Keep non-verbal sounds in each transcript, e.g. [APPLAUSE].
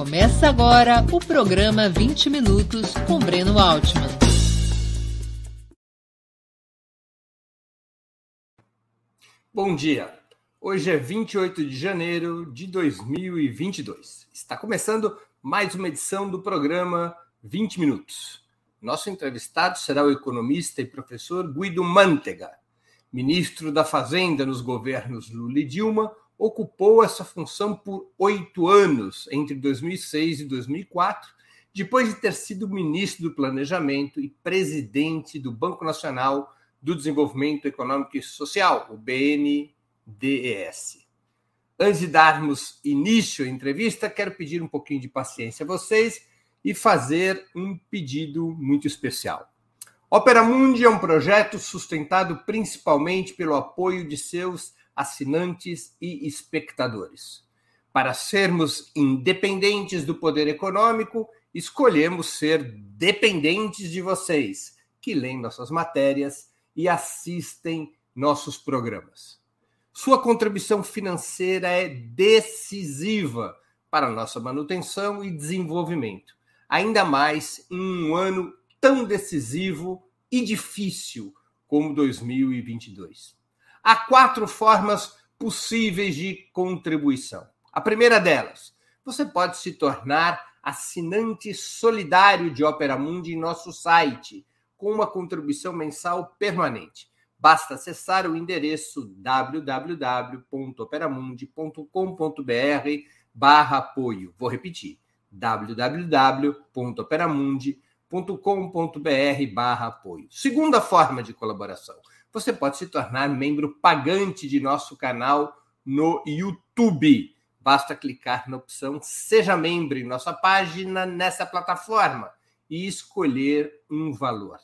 Começa agora o programa 20 Minutos com Breno Altman. Bom dia. Hoje é 28 de janeiro de 2022. Está começando mais uma edição do programa 20 Minutos. Nosso entrevistado será o economista e professor Guido Mantega, ministro da Fazenda nos governos Lula e Dilma, ocupou essa função por oito anos, entre 2006 e 2004, depois de ter sido ministro do Planejamento e presidente do Banco Nacional do Desenvolvimento Econômico e Social, o BNDES. Antes de darmos início à entrevista, quero pedir um pouquinho de paciência a vocês e fazer um pedido muito especial. Opera Mundi é um projeto sustentado principalmente pelo apoio de seus assinantes e espectadores. Para sermos independentes do poder econômico, escolhemos ser dependentes de vocês, que leem nossas matérias e assistem nossos programas. Sua contribuição financeira é decisiva para nossa manutenção e desenvolvimento, ainda mais em um ano tão decisivo e difícil como 2022. Há quatro formas possíveis de contribuição. A primeira delas, você pode se tornar assinante solidário de Opera Mundi em nosso site, com uma contribuição mensal permanente. Basta acessar o endereço www.operamundi.com.br barra apoio. Vou repetir, www.operamundi.com.br barra apoio. Segunda forma de colaboração você pode se tornar membro pagante de nosso canal no YouTube. Basta clicar na opção Seja Membro em nossa página nessa plataforma e escolher um valor.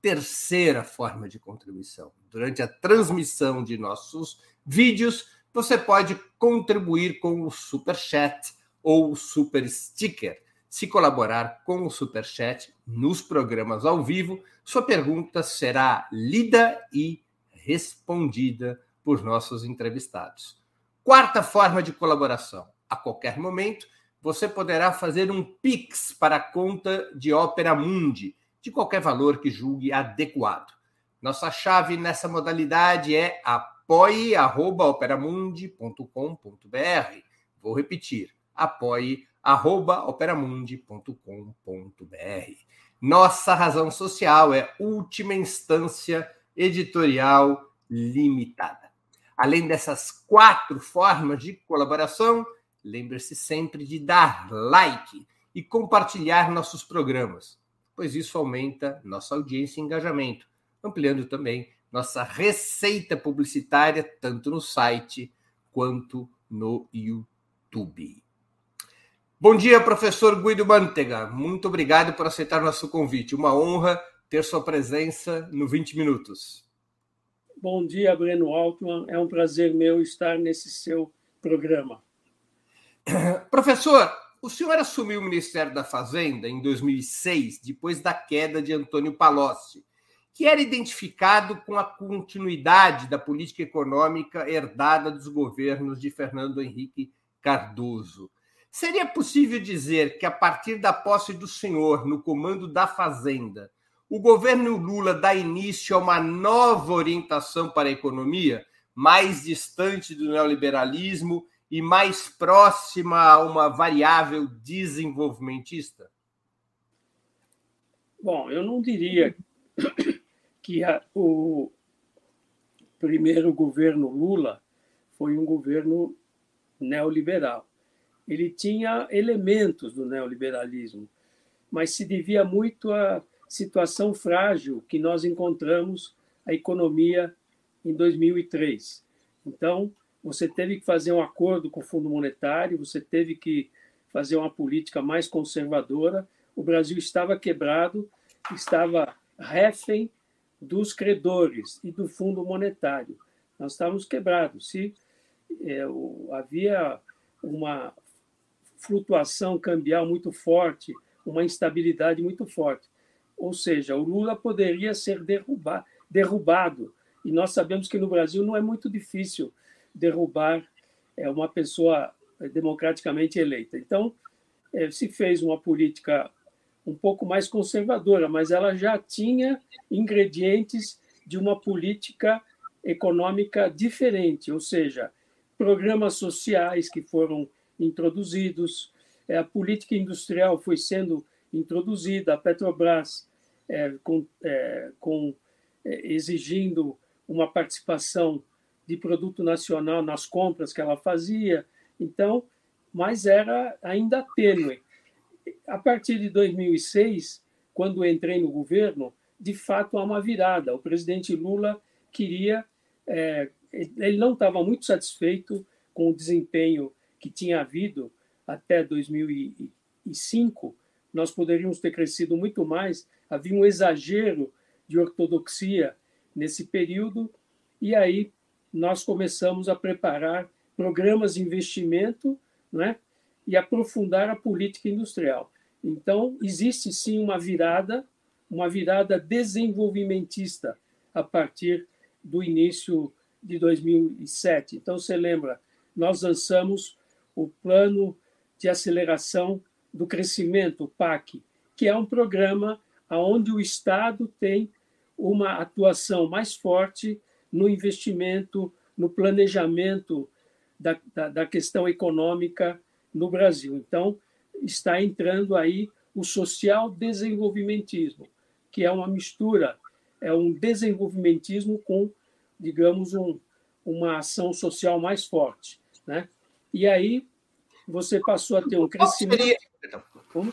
Terceira forma de contribuição. Durante a transmissão de nossos vídeos, você pode contribuir com o Super Chat ou o Super Sticker. Se colaborar com o Super Chat nos programas ao vivo, sua pergunta será lida e respondida por nossos entrevistados. Quarta forma de colaboração. A qualquer momento, você poderá fazer um Pix para a conta de Opera Mundi, de qualquer valor que julgue adequado. Nossa chave nessa modalidade é apoie.operamundi.com.br. Vou repetir: apoie.operamundi.com.br. Nossa razão social é última instância editorial limitada. Além dessas quatro formas de colaboração, lembre-se sempre de dar like e compartilhar nossos programas, pois isso aumenta nossa audiência e engajamento, ampliando também nossa receita publicitária, tanto no site quanto no YouTube. Bom dia, professor Guido Mantega. Muito obrigado por aceitar nosso convite. Uma honra ter sua presença no 20 Minutos. Bom dia, Breno Altman. É um prazer meu estar nesse seu programa. [CLEARS THROAT] Professor, o senhor assumiu o Ministério da Fazenda em 2006, depois da queda de Antônio Palocci, que era identificado com a continuidade da política econômica herdada dos governos de Fernando Henrique Cardoso. Seria possível dizer que, a partir da posse do senhor no comando da Fazenda, o governo Lula dá início a uma nova orientação para a economia, mais distante do neoliberalismo e mais próxima a uma variável desenvolvimentista? Bom, eu não diria que a, o primeiro governo Lula foi um governo neoliberal ele tinha elementos do neoliberalismo, mas se devia muito à situação frágil que nós encontramos a economia em 2003. Então, você teve que fazer um acordo com o Fundo Monetário, você teve que fazer uma política mais conservadora. O Brasil estava quebrado, estava refém dos credores e do Fundo Monetário. Nós estávamos quebrados. Se é, havia uma flutuação cambial muito forte, uma instabilidade muito forte. Ou seja, o Lula poderia ser derrubado. E nós sabemos que no Brasil não é muito difícil derrubar é, uma pessoa democraticamente eleita. Então, é, se fez uma política um pouco mais conservadora, mas ela já tinha ingredientes de uma política econômica diferente, ou seja, programas sociais que foram introduzidos, é, a política industrial foi sendo introduzida, a Petrobras é, com, é, com é, exigindo uma participação de produto nacional nas compras que ela fazia, então, mas era ainda tênue. A partir de 2006, quando entrei no governo, de fato há uma virada. O presidente Lula queria, é, ele não estava muito satisfeito com o desempenho que tinha havido até 2005. Nós poderíamos ter crescido muito mais. Havia um exagero de ortodoxia nesse período e aí nós começamos a preparar programas de investimento, né? E aprofundar a política industrial. Então, existe sim uma virada uma virada desenvolvimentista a partir do início de 2007. Então, você lembra, nós lançamos o Plano de Aceleração do Crescimento, o PAC, que é um programa onde o Estado tem uma atuação mais forte no investimento, no planejamento da, da, da questão econômica no Brasil. Então, está entrando aí o social desenvolvimentismo que é uma mistura, é um desenvolvimentismo com, digamos, um, uma ação social mais forte. Né? E aí você passou a ter um crescimento. Seria... Como?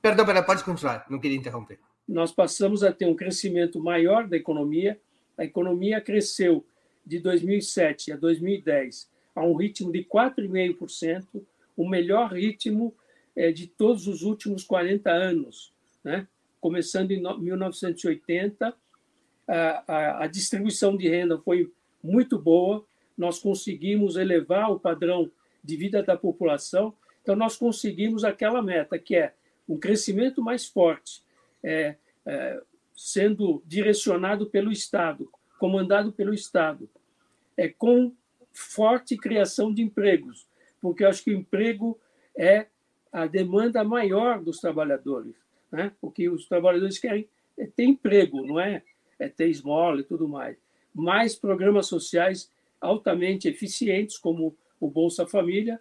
Perdão, perdão, pode continuar, não queria interromper. Nós passamos a ter um crescimento maior da economia. A economia cresceu de 2007 a 2010 a um ritmo de 4,5%, o melhor ritmo é, de todos os últimos 40 anos. Né? começando em 1980. A, a, a distribuição de renda foi muito boa, nós conseguimos elevar o padrão de vida da população, então nós conseguimos aquela meta, que é um crescimento mais forte, é, é, sendo direcionado pelo Estado, comandado pelo Estado, é, com forte criação de empregos, porque eu acho que o emprego é a demanda maior dos trabalhadores. Né? O que os trabalhadores querem é ter emprego, não é? É ter esmola e tudo mais. Mais programas sociais altamente eficientes, como o Bolsa Família.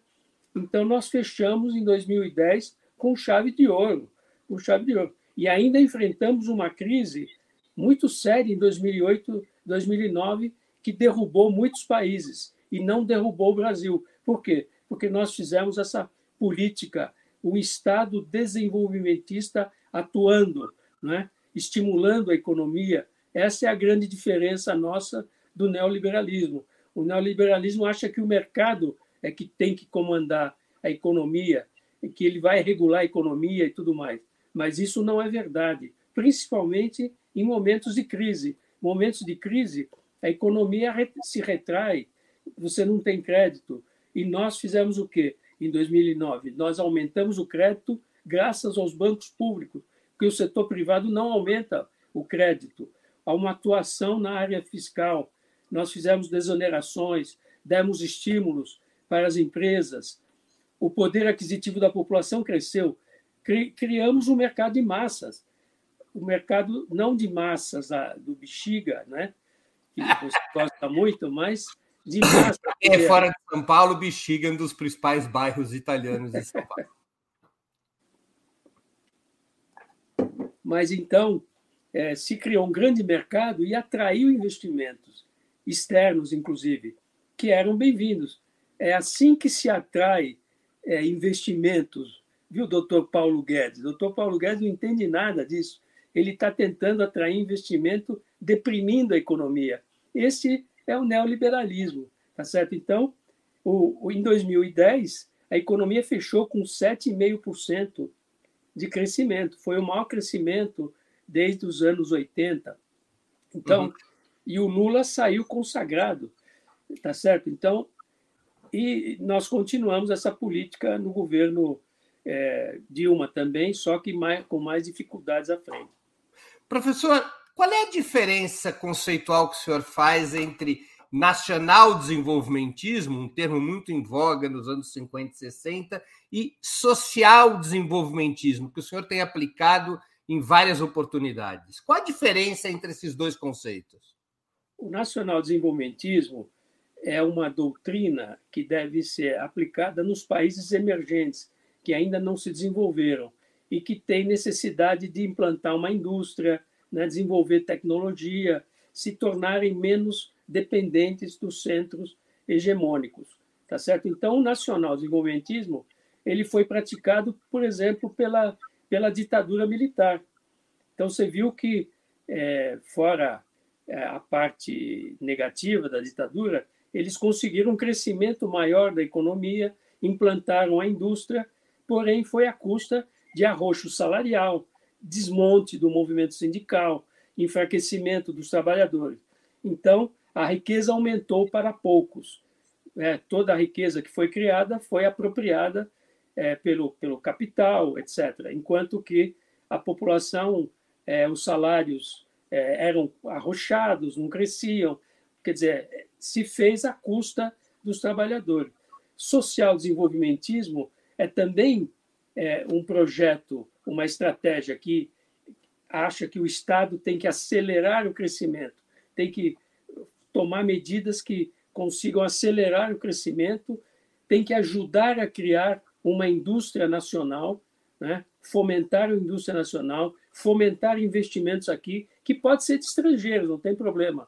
Então, nós fechamos em 2010 com chave de ouro, com chave de ouro. E ainda enfrentamos uma crise muito séria em 2008, 2009, que derrubou muitos países e não derrubou o Brasil. Por quê? Porque nós fizemos essa política, o Estado desenvolvimentista atuando, né? estimulando a economia. Essa é a grande diferença nossa do neoliberalismo. O neoliberalismo acha que o mercado é que tem que comandar a economia, que ele vai regular a economia e tudo mais. Mas isso não é verdade, principalmente em momentos de crise. Momentos de crise, a economia se retrai, você não tem crédito. E nós fizemos o quê em 2009? Nós aumentamos o crédito graças aos bancos públicos, porque o setor privado não aumenta o crédito. Há uma atuação na área fiscal. Nós fizemos desonerações, demos estímulos para as empresas. O poder aquisitivo da população cresceu. Criamos um mercado de massas. O mercado não de massas do bexiga, né? que você [LAUGHS] gosta muito, mas de massa. [LAUGHS] É fora de São Paulo, Bexiga é um dos principais bairros italianos de São Paulo. Mas então é, se criou um grande mercado e atraiu investimentos externos, inclusive, que eram bem-vindos. É assim que se atrai é, investimentos, viu, doutor Paulo Guedes? Doutor Paulo Guedes não entende nada disso. Ele está tentando atrair investimento deprimindo a economia. Esse é o neoliberalismo, tá certo? Então, o, o, em 2010, a economia fechou com 7,5% de crescimento. Foi o maior crescimento desde os anos 80. Então, uhum. E o Lula saiu consagrado, tá certo? Então, e nós continuamos essa política no governo é, Dilma também, só que mais, com mais dificuldades à frente. Professor, qual é a diferença conceitual que o senhor faz entre nacional desenvolvimentismo, um termo muito em voga nos anos 50 e 60, e social desenvolvimentismo, que o senhor tem aplicado em várias oportunidades. Qual a diferença entre esses dois conceitos? O nacional desenvolvimentismo é uma doutrina que deve ser aplicada nos países emergentes, que ainda não se desenvolveram e que têm necessidade de implantar uma indústria, né, desenvolver tecnologia, se tornarem menos dependentes dos centros hegemônicos, tá certo? Então, o nacional desenvolvimentismo ele foi praticado, por exemplo, pela pela ditadura militar. Então, você viu que é, fora a parte negativa da ditadura, eles conseguiram um crescimento maior da economia, implantaram a indústria, porém foi à custa de arroxo salarial, desmonte do movimento sindical, enfraquecimento dos trabalhadores. Então, a riqueza aumentou para poucos. É, toda a riqueza que foi criada foi apropriada é, pelo, pelo capital, etc. Enquanto que a população, é, os salários é, eram arrochados, não cresciam. Quer dizer, se fez à custa dos trabalhadores. Social desenvolvimentismo é também é, um projeto, uma estratégia que acha que o Estado tem que acelerar o crescimento, tem que tomar medidas que consigam acelerar o crescimento, tem que ajudar a criar uma indústria nacional, né? fomentar a indústria nacional, fomentar investimentos aqui, que pode ser de estrangeiros, não tem problema,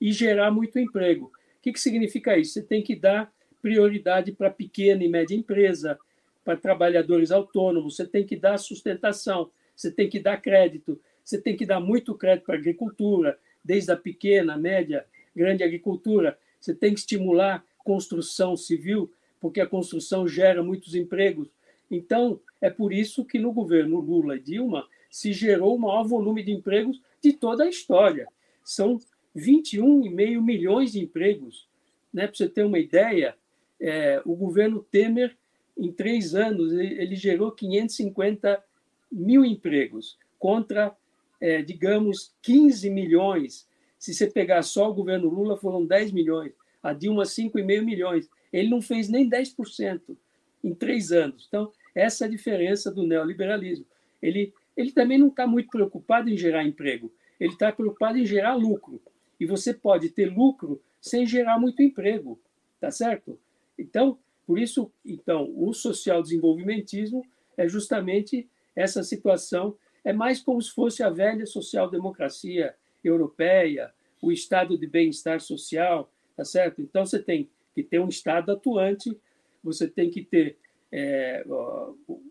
e gerar muito emprego. O que, que significa isso? Você tem que dar prioridade para pequena e média empresa, para trabalhadores autônomos, você tem que dar sustentação, você tem que dar crédito, você tem que dar muito crédito para a agricultura, desde a pequena, média, grande agricultura. Você tem que estimular construção civil, porque a construção gera muitos empregos. Então, é por isso que no governo Lula e Dilma se gerou o maior volume de empregos de toda a história. São 21,5 milhões de empregos. Né? Para você ter uma ideia, é, o governo Temer, em três anos, ele gerou 550 mil empregos, contra, é, digamos, 15 milhões. Se você pegar só o governo Lula, foram 10 milhões. A Dilma, 5,5 milhões. Ele não fez nem 10% em três anos. Então, essa é a diferença do neoliberalismo. Ele, ele também não está muito preocupado em gerar emprego, ele está preocupado em gerar lucro. E você pode ter lucro sem gerar muito emprego, tá certo? Então, por isso, então, o social desenvolvimentismo é justamente essa situação, é mais como se fosse a velha social-democracia europeia, o estado de bem-estar social, tá certo? Então, você tem que ter um Estado atuante, você tem que ter é,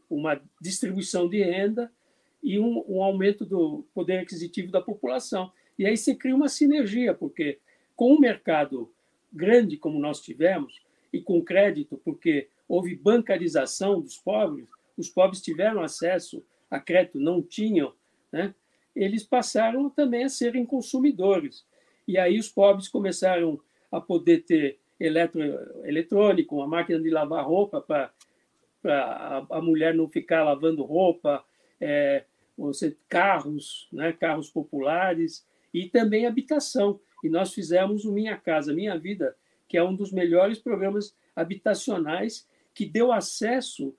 uma distribuição de renda e um, um, aumento do poder aquisitivo da população. E aí você cria uma sinergia, porque com um mercado grande como nós tivemos, e com crédito, porque houve bancarização dos pobres, os pobres tiveram acesso a crédito, não tinham, né? eles passaram também a serem consumidores. E aí os pobres começaram a poder ter eletro, eletrônico, uma máquina de lavar roupa para a, a mulher não ficar lavando roupa, é, você, carros, né, carros populares e também habitação. E nós fizemos o Minha Casa Minha Vida, que é um dos melhores programas habitacionais que deu acesso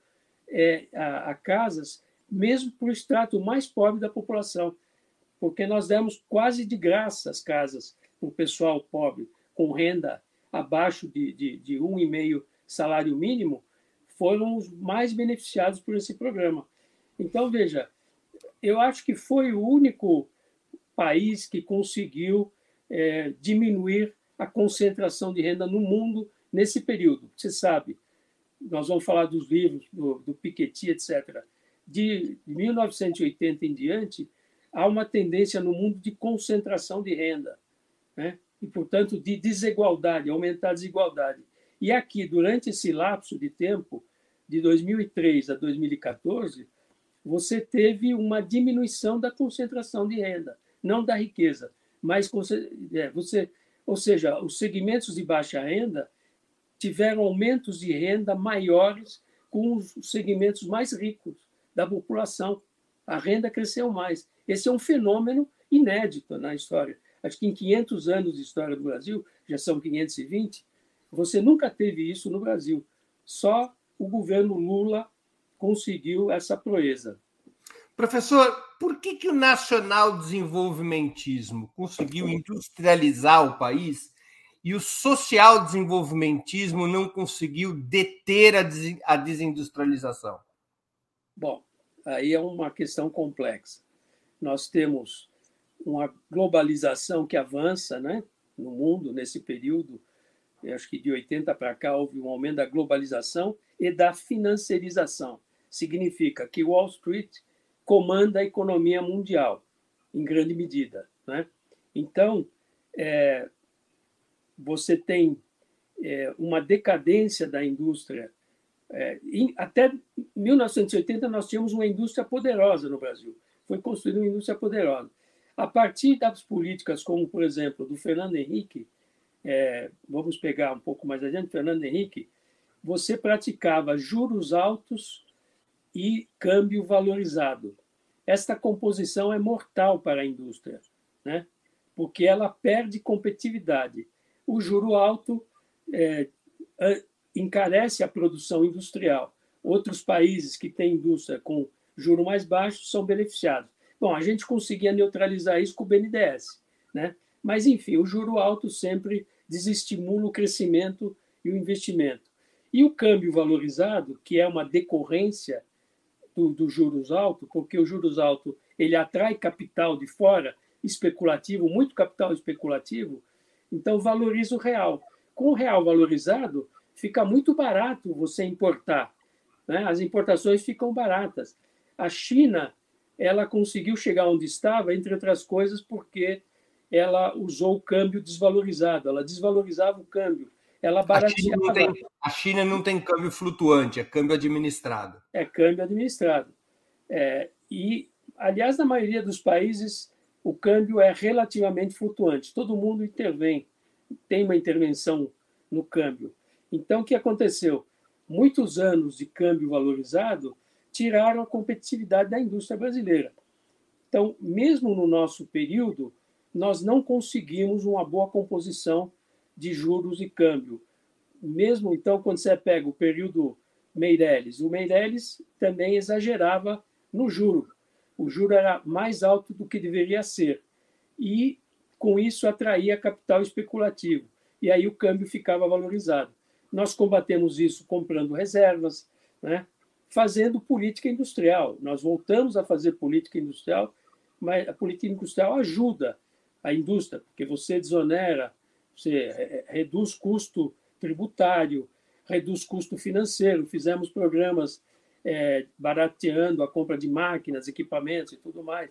é, a, a casas, mesmo para o extrato mais pobre da população, porque nós demos quase de graça as casas para o pessoal pobre, com renda abaixo de, de, de um e meio salário mínimo, foram os mais beneficiados por esse programa. Então, veja, eu acho que foi o único país que conseguiu é, diminuir a concentração de renda no mundo nesse período. Você sabe, nós vamos falar dos livros do, do Piketty, etc. De 1980 em diante, há uma tendência no mundo de concentração de renda, né? e, portanto, de desigualdade, aumentar a desigualdade. E aqui, durante esse lapso de tempo, de 2003 a 2014, você teve uma diminuição da concentração de renda, não da riqueza, mas é, você, ou seja, os segmentos de baixa renda tiveram aumentos de renda maiores com os segmentos mais ricos da população. A renda cresceu mais. Esse é um fenômeno inédito na história. Acho que em 500 anos de história do Brasil já são 520. Você nunca teve isso no Brasil. Só o governo Lula conseguiu essa proeza. Professor, por que, que o nacional desenvolvimentismo conseguiu industrializar o país e o social desenvolvimentismo não conseguiu deter a desindustrialização? Bom, aí é uma questão complexa. Nós temos uma globalização que avança né, no mundo nesse período. Acho que de 80 para cá houve um aumento da globalização e da financiarização. Significa que Wall Street comanda a economia mundial, em grande medida. Né? Então, é, você tem é, uma decadência da indústria. É, em, até 1980, nós tínhamos uma indústria poderosa no Brasil. Foi construída uma indústria poderosa. A partir das políticas, como, por exemplo, do Fernando Henrique, é, vamos pegar um pouco mais adiante, Fernando Henrique, você praticava juros altos e câmbio valorizado. Esta composição é mortal para a indústria, né? porque ela perde competitividade. O juro alto é, encarece a produção industrial. Outros países que têm indústria com juro mais baixo são beneficiados. Bom, a gente conseguia neutralizar isso com o BNDES, né? Mas enfim, o juro alto sempre desestimula o crescimento e o investimento. E o câmbio valorizado, que é uma decorrência do, juros alto, porque o juros alto ele atrai capital de fora, especulativo, muito capital especulativo, então valoriza o real. Com o real valorizado, fica muito barato você importar. Né? As importações ficam baratas. A China ela conseguiu chegar onde estava, entre outras coisas, porque ela usou o câmbio desvalorizado, ela desvalorizava o câmbio ela barateava. A China, tem, a China não tem câmbio flutuante, é câmbio administrado. É câmbio administrado. É, e, aliás, na maioria dos países, o câmbio é relativamente flutuante. Todo mundo intervém, tem uma intervenção no câmbio. Então, o que aconteceu? Muitos anos de câmbio valorizado tiraram a competitividade da indústria brasileira. Então, mesmo no nosso período, nós não conseguimos uma boa composição de juros e câmbio. Mesmo então, quando você pega o período Meirelles, o Meirelles também exagerava no juro. O juro era mais alto do que deveria ser. E, com isso, atraía capital especulativo. E aí o câmbio ficava valorizado. Nós combatemos isso comprando reservas, né? fazendo política industrial. Nós voltamos a fazer política industrial, mas a política industrial ajuda a indústria, porque você desonera você reduz custo tributário, reduz custo financeiro. Fizemos programas é, barateando a compra de máquinas, equipamentos e tudo mais.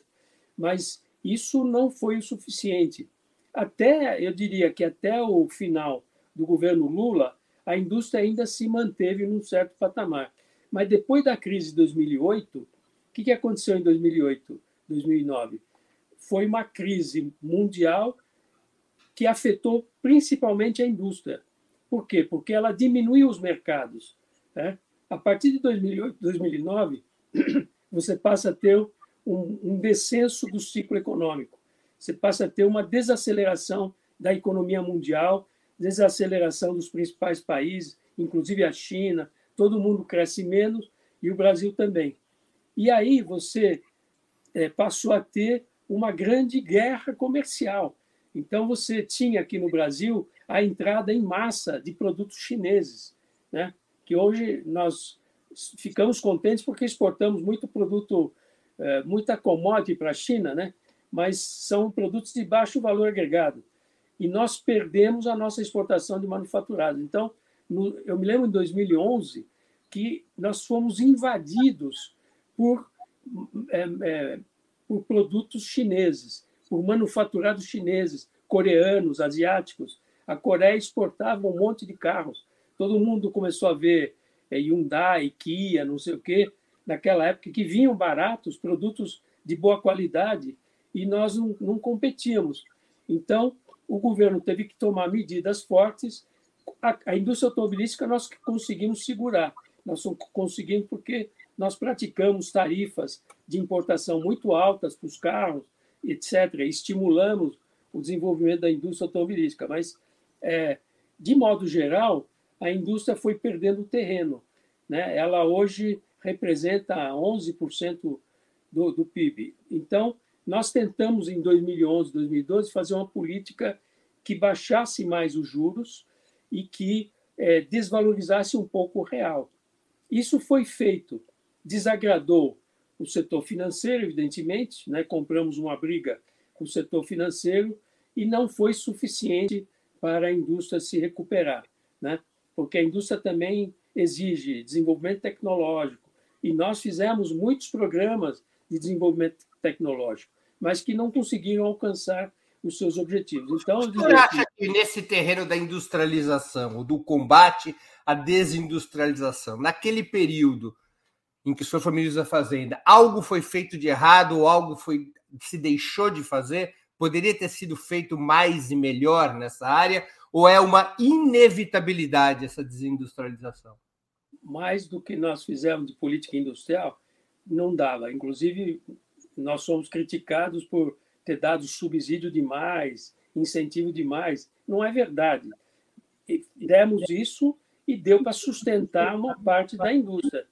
Mas isso não foi o suficiente. Até, eu diria que até o final do governo Lula, a indústria ainda se manteve num certo patamar. Mas depois da crise de 2008, o que, que aconteceu em 2008, 2009? Foi uma crise mundial que afetou principalmente a indústria. Por quê? Porque ela diminuiu os mercados. Né? A partir de 2008, 2009, [CLEARS THROAT] você passa a ter um, um descenso do ciclo econômico. Você passa a ter uma desaceleração da economia mundial, desaceleração dos principais países, inclusive a China. Todo mundo cresce menos e o Brasil também. E aí você é, passou a ter uma grande guerra comercial então, você tinha aqui no Brasil a entrada em massa de produtos chineses, né? que hoje nós ficamos contentes porque exportamos muito produto, é, muita commodity para a China, né? mas são produtos de baixo valor agregado. E nós perdemos a nossa exportação de manufaturado. Então, no, eu me lembro em 2011 que nós fomos invadidos por, é, é, por produtos chineses por manufaturados chineses, coreanos, asiáticos. A Coreia exportava um monte de carros. Todo mundo começou a ver é, Hyundai, Kia, não sei o quê, naquela época, que vinham baratos, produtos de boa qualidade, e nós não, não competíamos. Então, o governo teve que tomar medidas fortes. A, a indústria automobilística nós conseguimos segurar. Nós conseguimos porque nós praticamos tarifas de importação muito altas para os carros, etc. Estimulamos o desenvolvimento da indústria automobilística, mas é, de modo geral, a indústria foi perdendo terreno. Né? Ela hoje representa 11% do, do PIB. Então, nós tentamos, em 2011, 2012, fazer uma política que baixasse mais os juros e que é, desvalorizasse um pouco o real. Isso foi feito, desagradou o setor financeiro, evidentemente, né? compramos uma briga com o setor financeiro e não foi suficiente para a indústria se recuperar, né? porque a indústria também exige desenvolvimento tecnológico e nós fizemos muitos programas de desenvolvimento tecnológico, mas que não conseguiram alcançar os seus objetivos. Então, você acha que nesse terreno da industrialização, do combate à desindustrialização, naquele período em que senhor foi ministro da Fazenda, algo foi feito de errado ou algo foi se deixou de fazer? Poderia ter sido feito mais e melhor nessa área? Ou é uma inevitabilidade essa desindustrialização? Mais do que nós fizemos de política industrial, não dava. Inclusive, nós somos criticados por ter dado subsídio demais, incentivo demais. Não é verdade. Demos isso e deu para sustentar uma parte da indústria,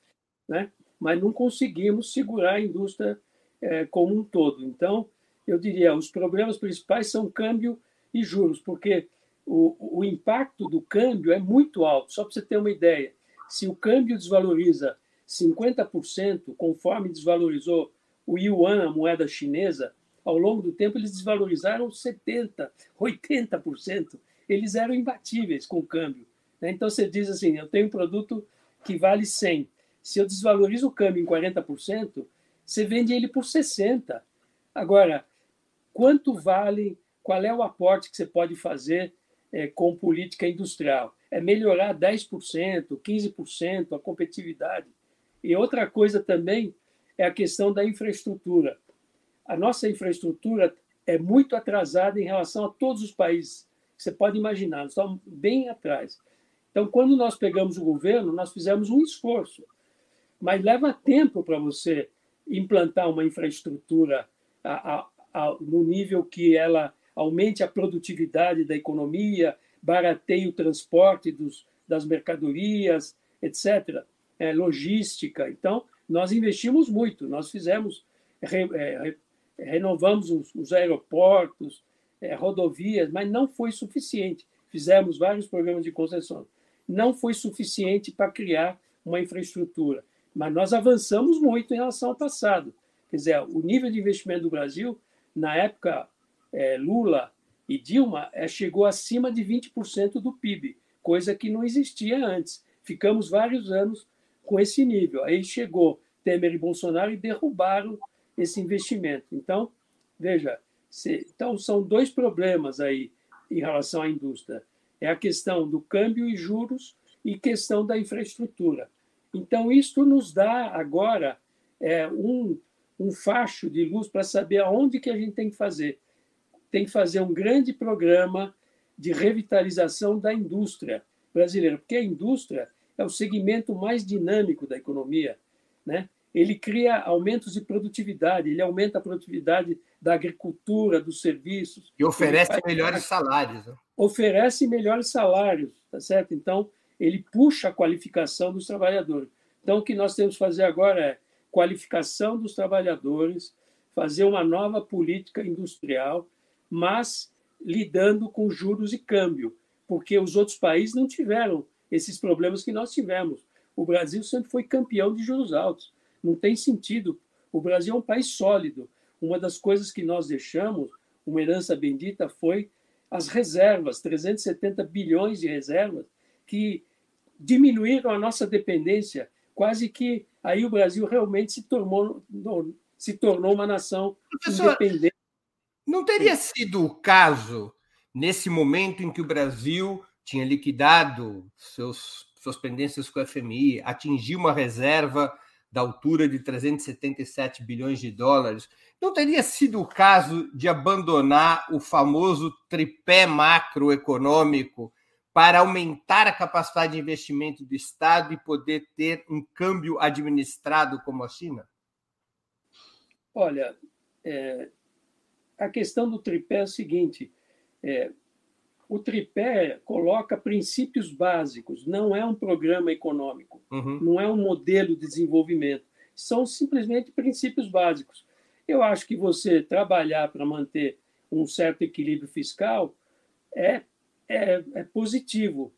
né? Mas não conseguimos segurar a indústria é, como um todo. Então, eu diria, os problemas principais são câmbio e juros, porque o, o impacto do câmbio é muito alto. Só para você ter uma ideia, se o câmbio desvaloriza 50%, conforme desvalorizou o yuan, a moeda chinesa, ao longo do tempo eles desvalorizaram 70%, 80%. Eles eram imbatíveis com o câmbio. Né? Então você diz assim: eu tenho um produto que vale 100. Se eu desvalorizo o câmbio em 40%, você vende ele por 60%. Agora, quanto vale, qual é o aporte que você pode fazer é, com política industrial? É melhorar 10%, 15% a competitividade. E outra coisa também é a questão da infraestrutura. A nossa infraestrutura é muito atrasada em relação a todos os países você pode imaginar, nós estamos bem atrás. Então, quando nós pegamos o governo, nós fizemos um esforço, mas leva tempo para você implantar uma infraestrutura a, a, a, no nível que ela aumente a produtividade da economia, barateie o transporte dos, das mercadorias, etc. É, logística. Então, nós investimos muito, nós fizemos, re, é, renovamos os, os aeroportos, é, rodovias, mas não foi suficiente. Fizemos vários programas de concessão. Não foi suficiente para criar uma infraestrutura. Mas nós avançamos muito em relação ao passado. Quer dizer, o nível de investimento do Brasil, na época é, Lula e Dilma, é, chegou acima de 20% do PIB, coisa que não existia antes. Ficamos vários anos com esse nível. Aí chegou Temer e Bolsonaro e derrubaram esse investimento. Então, veja, se, então são dois problemas aí em relação à indústria. É a questão do câmbio e juros e questão da infraestrutura. Então, isto nos dá agora é, um, um facho de luz para saber aonde que a gente tem que fazer. Tem que fazer um grande programa de revitalização da indústria brasileira, porque a indústria é o segmento mais dinâmico da economia. Né? Ele cria aumentos de produtividade, ele aumenta a produtividade da agricultura, dos serviços. E oferece melhores salários. Né? Oferece melhores salários, tá certo? Então, ele puxa a qualificação dos trabalhadores. Então, o que nós temos que fazer agora é qualificação dos trabalhadores, fazer uma nova política industrial, mas lidando com juros e câmbio, porque os outros países não tiveram esses problemas que nós tivemos. O Brasil sempre foi campeão de juros altos. Não tem sentido. O Brasil é um país sólido. Uma das coisas que nós deixamos, uma herança bendita, foi as reservas 370 bilhões de reservas que diminuíram a nossa dependência. Quase que aí o Brasil realmente se tornou, se tornou uma nação Professor, independente. Não teria sido o caso, nesse momento em que o Brasil tinha liquidado seus, suas pendências com o FMI, atingiu uma reserva da altura de 377 bilhões de dólares, não teria sido o caso de abandonar o famoso tripé macroeconômico para aumentar a capacidade de investimento do Estado e poder ter um câmbio administrado como a China? Olha, é, a questão do tripé é o seguinte: é, o tripé coloca princípios básicos, não é um programa econômico, uhum. não é um modelo de desenvolvimento, são simplesmente princípios básicos. Eu acho que você trabalhar para manter um certo equilíbrio fiscal é, é, é positivo.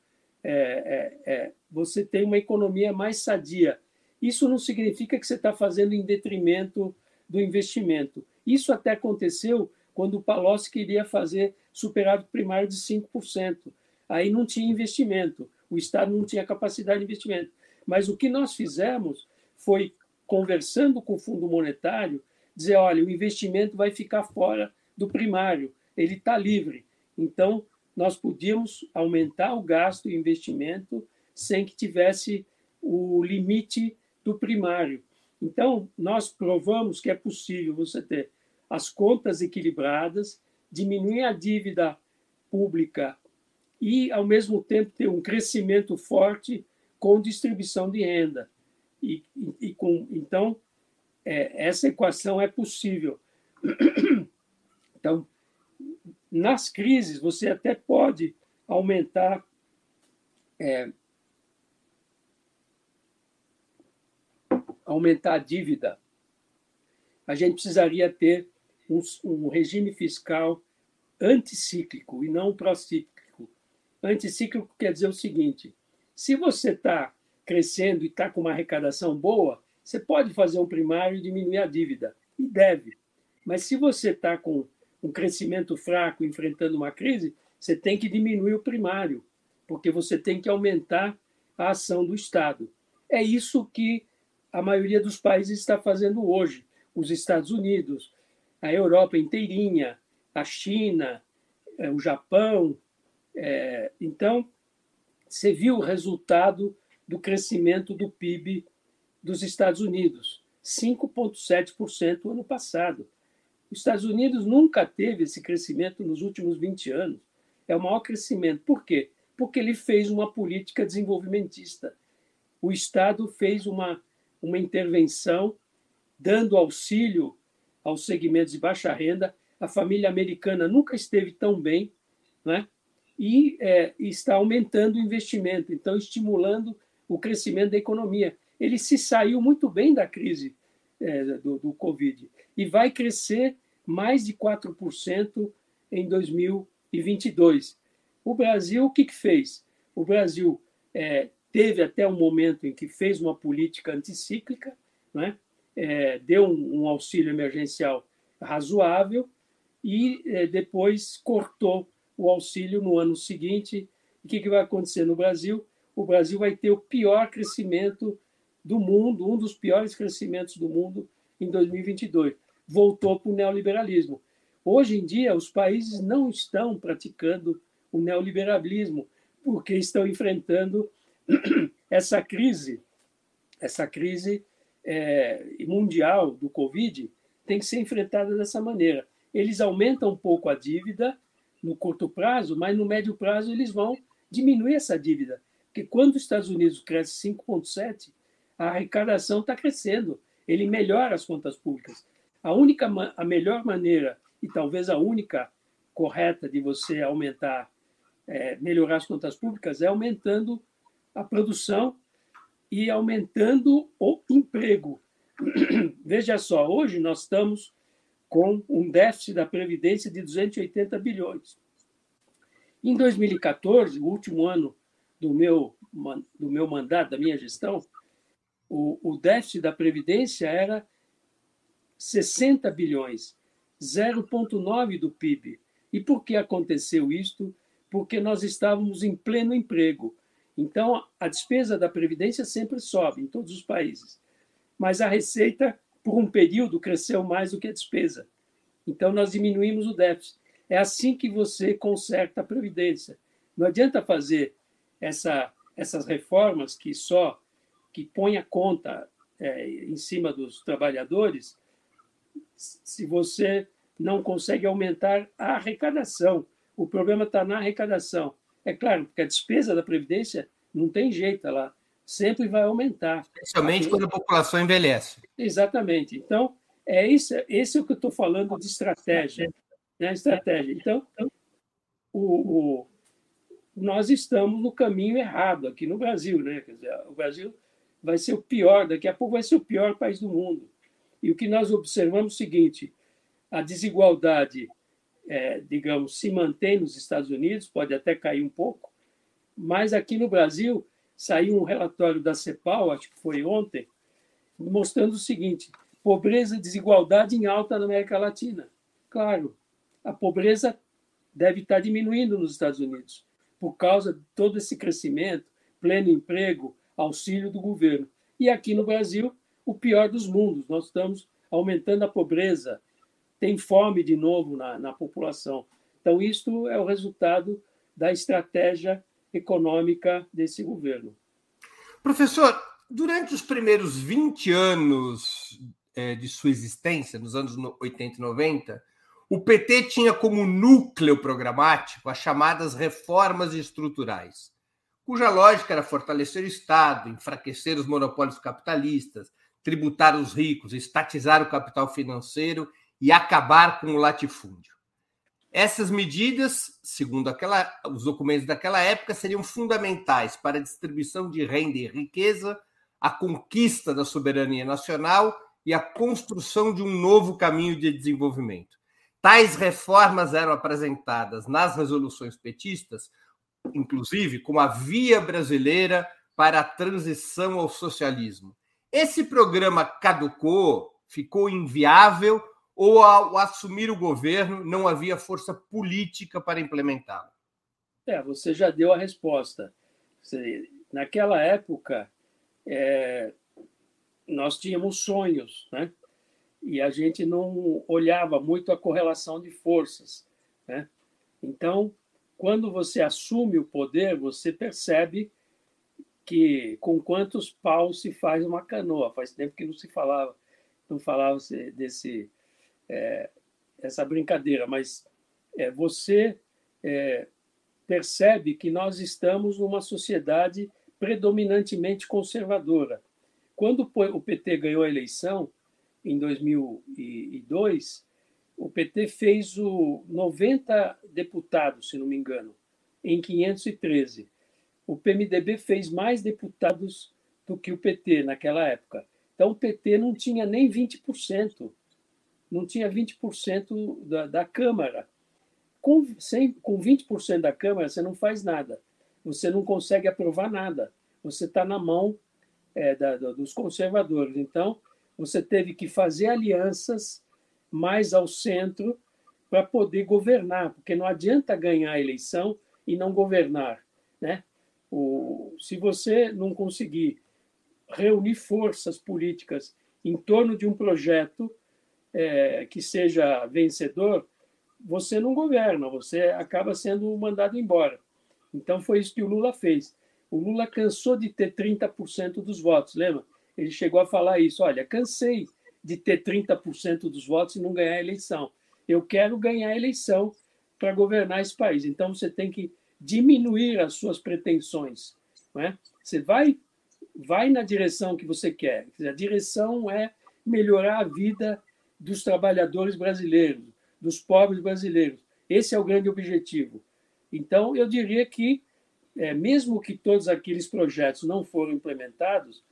É, é, é, você tem uma economia mais sadia. Isso não significa que você está fazendo em detrimento do investimento. Isso até aconteceu quando o Palocci queria fazer superávit primário de 5%. Aí não tinha investimento, o Estado não tinha capacidade de investimento. Mas o que nós fizemos foi, conversando com o Fundo Monetário, dizer: olha, o investimento vai ficar fora do primário, ele está livre. Então, nós podíamos aumentar o gasto e investimento sem que tivesse o limite do primário. Então, nós provamos que é possível você ter as contas equilibradas, diminuir a dívida pública e, ao mesmo tempo, ter um crescimento forte com distribuição de renda. E, e, com, então, é, essa equação é possível. Então, nas crises, você até pode aumentar é, aumentar a dívida. A gente precisaria ter um, um regime fiscal anticíclico e não procíclico. Anticíclico quer dizer o seguinte: se você está crescendo e está com uma arrecadação boa, você pode fazer um primário e diminuir a dívida, e deve. Mas se você está com um crescimento fraco, enfrentando uma crise, você tem que diminuir o primário, porque você tem que aumentar a ação do Estado. É isso que a maioria dos países está fazendo hoje. Os Estados Unidos, a Europa inteirinha, a China, é, o Japão. É, então, você viu o resultado do crescimento do PIB dos Estados Unidos, 5,7% ano passado. Os Estados Unidos nunca teve esse crescimento nos últimos 20 anos. É o maior crescimento. Por quê? Porque ele fez uma política desenvolvimentista. O Estado fez uma, uma intervenção dando auxílio aos segmentos de baixa renda. A família americana nunca esteve tão bem, né? e é, está aumentando o investimento, então estimulando o crescimento da economia. Ele se saiu muito bem da crise é, do, do Covid e vai crescer mais de 4% em 2022. O Brasil, o que, que fez? O Brasil é, teve até um momento em que fez uma política anticíclica, né? é, deu um, um, auxílio emergencial razoável e é, depois cortou o auxílio no ano seguinte. O que, que vai acontecer no Brasil? O Brasil vai ter o pior crescimento do mundo, um dos piores crescimentos do mundo em 2022. Voltou para o neoliberalismo. Hoje em dia, os países não estão praticando o neoliberalismo porque estão enfrentando [CLEARS THROAT] essa crise, essa crise é, mundial do Covid tem que ser enfrentada dessa maneira. Eles aumentam um pouco a dívida no curto prazo, mas no médio prazo eles vão diminuir essa dívida. Porque quando os Estados Unidos cresce 5,7%, a arrecadação está crescendo. Ele melhora as contas públicas. A única, a melhor maneira e talvez a única correta de você aumentar, é, melhorar as contas públicas é aumentando a produção e aumentando o emprego. [CLEARS THROAT] Veja só, hoje nós estamos com um déficit da Previdência de 280 bilhões. Em 2014, o último ano do meu, do meu mandato, da minha gestão, o, o déficit da Previdência era 60 bilhões, 0,9% do PIB. E por que aconteceu isto? Porque nós estávamos em pleno emprego. Então, a despesa da Previdência sempre sobe em todos os países, mas a receita, por um período, cresceu mais do que a despesa. Então, nós diminuímos o déficit. É assim que você conserta a Previdência. Não adianta fazer essa, essas reformas que só que põem a conta é, em cima dos trabalhadores se você não consegue aumentar a arrecadação. O problema está na arrecadação. É claro, porque a despesa da Previdência não tem jeito, ela sempre vai aumentar. Especialmente quando a população envelhece. Exatamente. Então, é isso, esse é o que eu estou falando de estratégia. Né? Estratégia. Então, o, o, nós estamos no caminho errado aqui no Brasil, né? Quer dizer, o Brasil vai ser o pior, daqui a pouco vai ser o pior país do mundo. E o que nós observamos é o seguinte: a desigualdade, é, digamos, se mantém nos Estados Unidos, pode até cair um pouco, mas aqui no Brasil saiu um relatório da CEPAL, acho que foi ontem, mostrando o seguinte: pobreza e desigualdade em alta na América Latina. Claro, a pobreza deve estar diminuindo nos Estados Unidos por causa de todo esse crescimento, pleno emprego, auxílio do governo. E aqui no Brasil, o pior dos mundos. Nós estamos aumentando a pobreza, tem fome de novo na, na população. Então, isto é o resultado da estratégia econômica desse governo. Professor, durante os primeiros 20 anos é, de sua existência, nos anos 80 e 90, o PT tinha como núcleo programático as chamadas reformas estruturais, cuja lógica era fortalecer o Estado, enfraquecer os monopólios capitalistas, tributar os ricos, estatizar o capital financeiro e acabar com o latifúndio. Essas medidas, segundo aquela, os documentos daquela época, seriam fundamentais para a distribuição de renda e riqueza, a conquista da soberania nacional e a construção de um novo caminho de desenvolvimento. Tais reformas eram apresentadas nas resoluções petistas, inclusive como a via brasileira para a transição ao socialismo. Esse programa caducou, ficou inviável ou ao assumir o governo não havia força política para implementá-lo? É, você já deu a resposta. Naquela época, é, nós tínhamos sonhos, né? E a gente não olhava muito a correlação de forças, né? Então, quando você assume o poder, você percebe que com quantos paus se faz uma canoa. Faz tempo que não se falava, não falava desse é, essa brincadeira, mas é, você é, percebe que nós estamos numa sociedade predominantemente conservadora. Quando o PT ganhou a eleição em 2002, o PT fez o 90 deputados, se não me engano, em 513 o PMDB fez mais deputados do que o PT naquela época. Então, o PT não tinha nem 20%, não tinha 20% da, da Câmara. Com, sem, com 20% da Câmara, você não faz nada. Você não consegue aprovar nada. Você está na mão é, da, dos conservadores. Então, você teve que fazer alianças mais ao centro para poder governar, porque não adianta ganhar a eleição e não governar. Né? O, se você não conseguir reunir forças políticas em torno de um projeto é, que seja vencedor, você não governa, você acaba sendo mandado embora. Então foi isso que o Lula fez. O Lula cansou de ter 30% dos votos, lembra? Ele chegou a falar isso: olha, cansei de ter 30% dos votos e não ganhar a eleição. Eu quero ganhar a eleição para governar esse país. Então você tem que diminuir as suas pretensões. Não é? Você vai, vai na direção que você quer. A direção é melhorar a vida dos trabalhadores brasileiros, dos pobres brasileiros. Esse é o grande objetivo. Então, eu diria que, é, mesmo que todos aqueles projetos não foram implementados,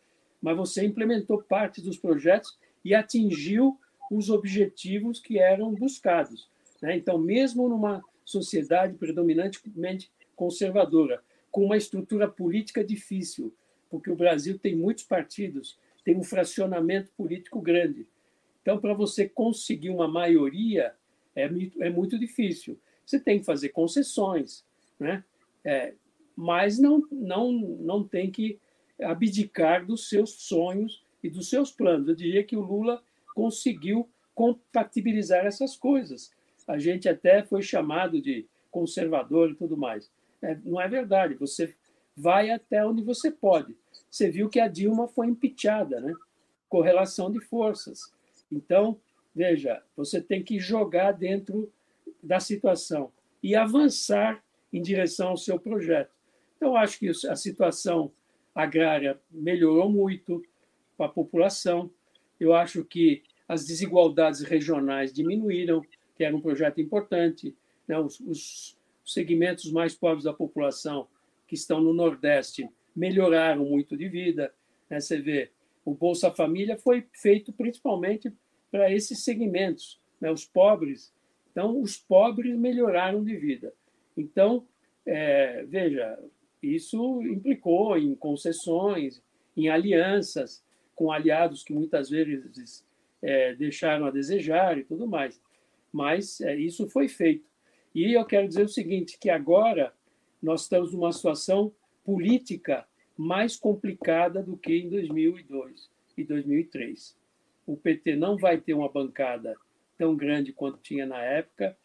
mas você implementou parte dos projetos e atingiu os objetivos que eram buscados. Né? Então, mesmo numa sociedade predominantemente conservadora, com uma estrutura política difícil, porque o Brasil tem muitos partidos, tem um fracionamento político grande. Então, para você conseguir uma maioria, é, é muito difícil. Você tem que fazer concessões, né? É, mas não, não, não tem que abdicar dos seus sonhos e dos seus planos. Eu diria que o Lula conseguiu compatibilizar essas coisas. A gente até foi chamado de conservador e tudo mais. É, não é verdade. Você vai até onde você pode. Você viu que a Dilma foi impeachada, né? Correlação de forças. Então, veja, você tem que jogar dentro da situação e avançar em direção ao seu projeto. Então, acho que a situação agrária melhorou muito para a população. Eu acho que as desigualdades regionais diminuíram, que era um projeto importante. Né? Os, os os segmentos mais pobres da população que estão no Nordeste melhoraram muito de vida. Né? Você vê, o Bolsa Família foi feito principalmente para esses segmentos, né? os pobres. Então, os pobres melhoraram de vida. Então, é, veja, isso implicou em concessões, em alianças com aliados que muitas vezes é, deixaram a desejar e tudo mais. Mas é, isso foi feito. E eu quero dizer o seguinte, que agora nós estamos numa situação política mais complicada do que em 2002 e 2003. O PT não vai ter uma bancada tão grande quanto tinha na época.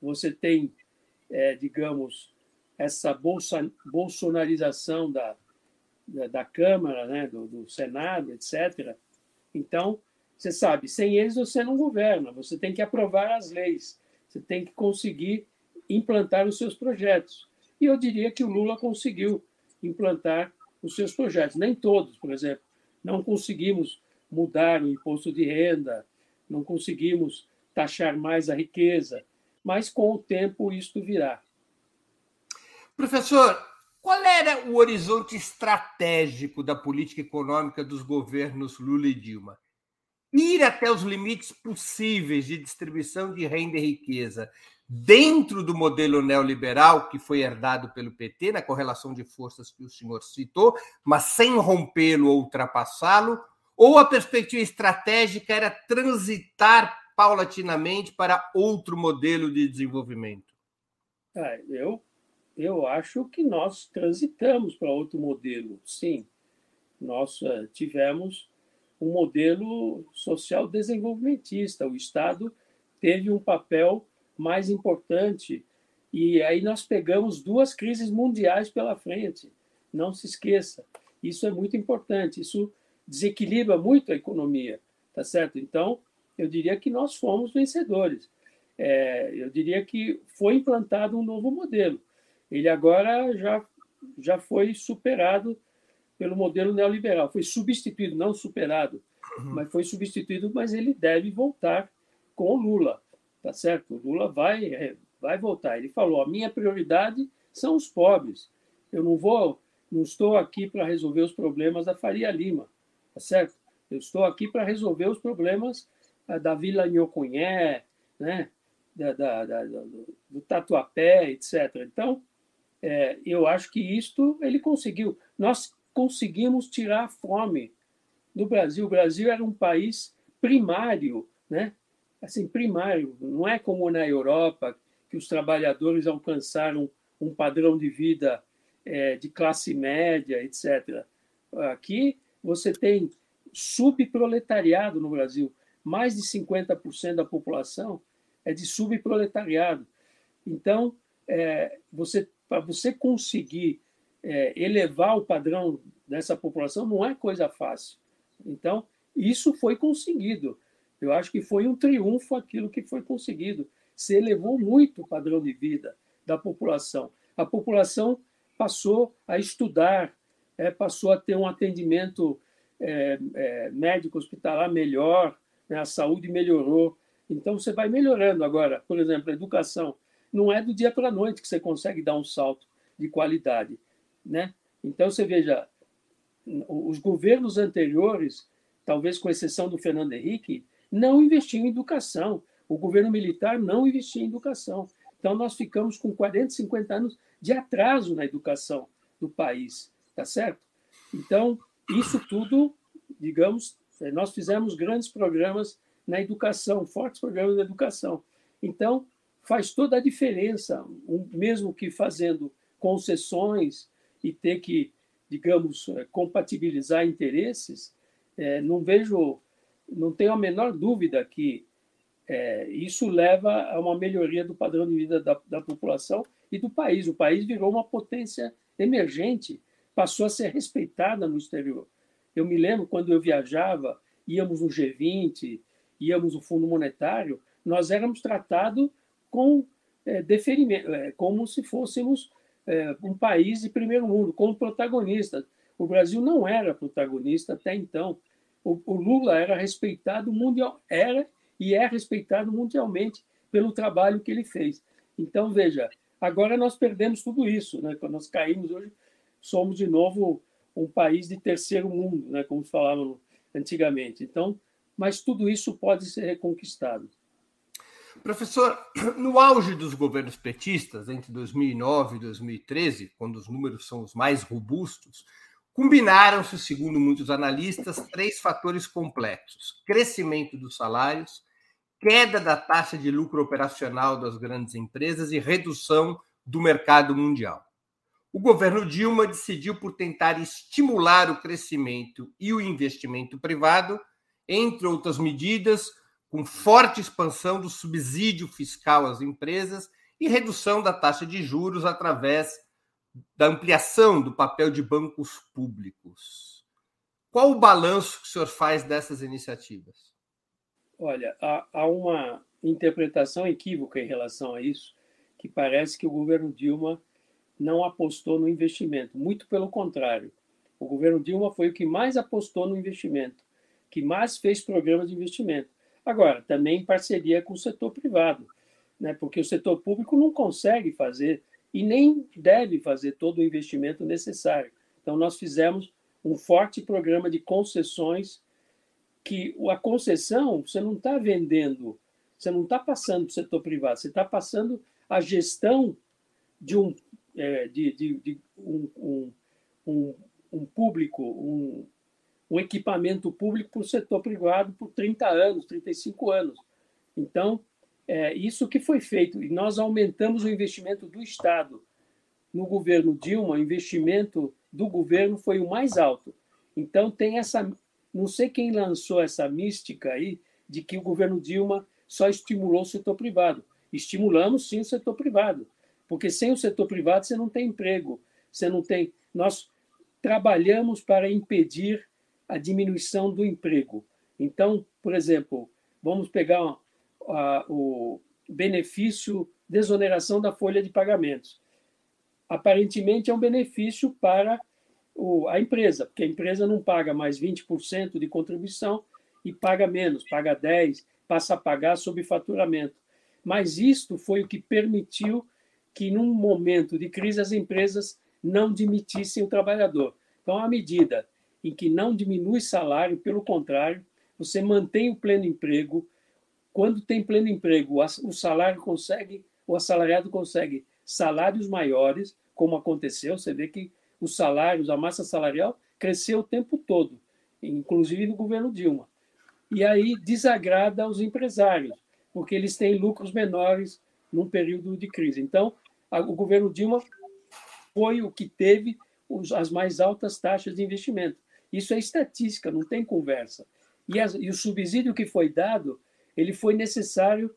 Você tem, é, digamos, essa bolsa, bolsonarização da, da, da Câmara, né, do, do, Senado, etc. Então, você sabe, sem eles você não governa, você tem que aprovar as leis, você tem que conseguir implantar os seus projetos. E eu diria que o Lula conseguiu implantar os seus projetos. Nem todos, por exemplo. Não conseguimos mudar o imposto de renda, não conseguimos taxar mais a riqueza, mas com o tempo isto virá. Professor, qual era o horizonte estratégico da política econômica dos governos Lula e Dilma? Ir até os limites possíveis de distribuição de renda e riqueza dentro do modelo neoliberal que foi herdado pelo PT, na correlação de forças que o senhor citou, mas sem rompê-lo ou ultrapassá-lo, ou a perspectiva estratégica era transitar paulatinamente para outro modelo de desenvolvimento? É, eu, eu acho que nós transitamos para outro modelo, sim. Nós uh, tivemos um modelo social desenvolvimentista. O Estado teve um papel mais importante. E aí nós pegamos duas crises mundiais pela frente. Não se esqueça. Isso é muito importante. Isso desequilibra muito a economia, tá certo? Então, eu diria que nós fomos vencedores. É, eu diria que foi implantado um novo modelo. Ele agora já já foi superado pelo modelo neoliberal. Foi substituído, não superado, uhum. mas foi substituído, mas ele deve voltar com o Lula tá certo? O Lula vai, é, vai voltar. Ele falou: a minha prioridade são os pobres. Eu não vou, não estou aqui para resolver os problemas da Faria Lima, tá certo? Eu estou aqui para resolver os problemas ah, da Vila Nhoconhé, né? Da, da, da, do Tatuapé, etc. Então, é, eu acho que isto ele conseguiu. Nós conseguimos tirar a fome do Brasil. O Brasil era um país primário, né? Assim primário. Não é como na Europa que os trabalhadores alcançaram um padrão de vida é, de classe média, etc. Aqui você tem subproletariado no Brasil. Mais de 50% da população é de subproletariado. Então, é, você para você conseguir é, elevar o padrão dessa população não é coisa fácil. Então, isso foi conseguido. Eu acho que foi um triunfo aquilo que foi conseguido. Se elevou muito o padrão de vida da população. A população passou a estudar, é, passou a ter um atendimento é, é, médico hospitalar melhor, né? a saúde melhorou. Então você vai melhorando agora. Por exemplo, a educação não é do dia para a noite que você consegue dar um salto de qualidade, né? Então você veja, os governos anteriores, talvez com exceção do Fernando Henrique, não investiu em educação. O governo militar não investiu em educação. Então, nós ficamos com 40, 50 anos de atraso na educação do país, tá certo? Então, isso tudo, digamos, eh, nós fizemos grandes programas na educação, fortes programas na educação. Então, faz toda a diferença, mesmo que fazendo concessões e ter que, digamos, eh, compatibilizar interesses, é, não vejo não tenho a menor dúvida que é, isso leva a uma melhoria do padrão de vida da, da, população e do país. O país virou uma potência emergente, passou a ser respeitada no exterior. Eu me lembro quando eu viajava, íamos no G20, íamos no Fundo Monetário, nós éramos tratados com é, deferimento, é, como se fôssemos é, um país de primeiro mundo, como protagonistas. O Brasil não era protagonista até então o, o Lula era respeitado mundial, era e é respeitado mundialmente pelo trabalho que ele fez. Então, veja, Agora nós perdemos tudo isso, né? Quando nós caímos hoje, somos de novo um país de terceiro mundo, né? Como falavam antigamente. Então, mas tudo isso pode ser reconquistado. Professor, [CLEARS THROAT] no auge dos governos petistas, entre 2009 e 2013, quando os números são os mais robustos, combinaram-se, segundo muitos analistas, três fatores complexos: crescimento dos salários, queda da taxa de lucro operacional das grandes empresas e redução do mercado mundial. O governo Dilma decidiu por tentar estimular o crescimento e o investimento privado, entre outras medidas, com forte expansão do subsídio fiscal às empresas e redução da taxa de juros através da ampliação do papel de bancos públicos. Qual o balanço que o senhor faz dessas iniciativas? Olha, há, há uma interpretação equívoca em relação a isso, que parece que o governo Dilma não apostou no investimento. Muito pelo contrário. O governo Dilma foi o que mais apostou no investimento, que mais fez programas de investimento. Agora, também em parceria com o setor privado, né? porque o setor público não consegue fazer e nem deve fazer todo o investimento necessário. Então, nós fizemos um forte programa de concessões que a concessão você não está vendendo, você não está passando para o setor privado, você está passando a gestão de um, é, de, de, de um, um, um, um, público, um, um equipamento público para o setor privado por 30 anos, 35 anos. Então, é isso que foi feito. E nós aumentamos o investimento do Estado. No governo Dilma, o investimento do governo foi o mais alto. Então, tem essa não sei quem lançou essa mística aí de que o governo Dilma só estimulou o setor privado. Estimulamos sim o setor privado, porque sem o setor privado você não tem emprego, você não tem. Nós trabalhamos para impedir a diminuição do emprego. Então, por exemplo, vamos pegar o benefício desoneração da folha de pagamentos. Aparentemente é um benefício para o, a empresa, porque a empresa não paga mais 20% de contribuição e paga menos, paga 10%, passa a pagar sob faturamento. Mas isto foi o que permitiu que, num momento de crise, as empresas não demitissem o trabalhador. Então, à medida em que não diminui salário, pelo contrário, você mantém o pleno emprego. Quando tem pleno emprego, o salário consegue, o assalariado consegue salários maiores, como aconteceu. Você vê que os salários, a massa salarial cresceu o tempo todo, inclusive no governo Dilma. E aí desagrada aos empresários, porque eles têm lucros menores num período de crise. Então, o governo Dilma foi o que teve as mais altas taxas de investimento. Isso é estatística, não tem conversa. E, as, e o subsídio que foi dado, ele foi necessário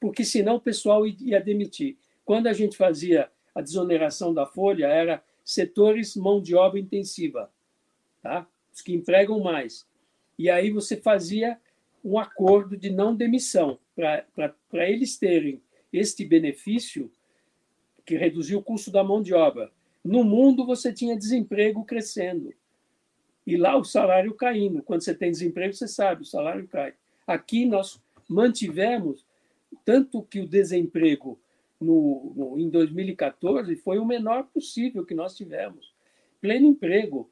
porque senão o pessoal ia demitir. Quando a gente fazia a desoneração da folha, era setores mão de obra intensiva, tá? os que empregam mais. E aí você fazia um acordo de não demissão, para eles terem este benefício que reduziu o custo da mão de obra. No mundo, você tinha desemprego crescendo. E lá o salário caindo. Quando você tem desemprego, você sabe, o salário cai. Aqui nós mantivemos, tanto que o desemprego no, no, em 2014 foi o menor possível que nós tivemos. Pleno emprego.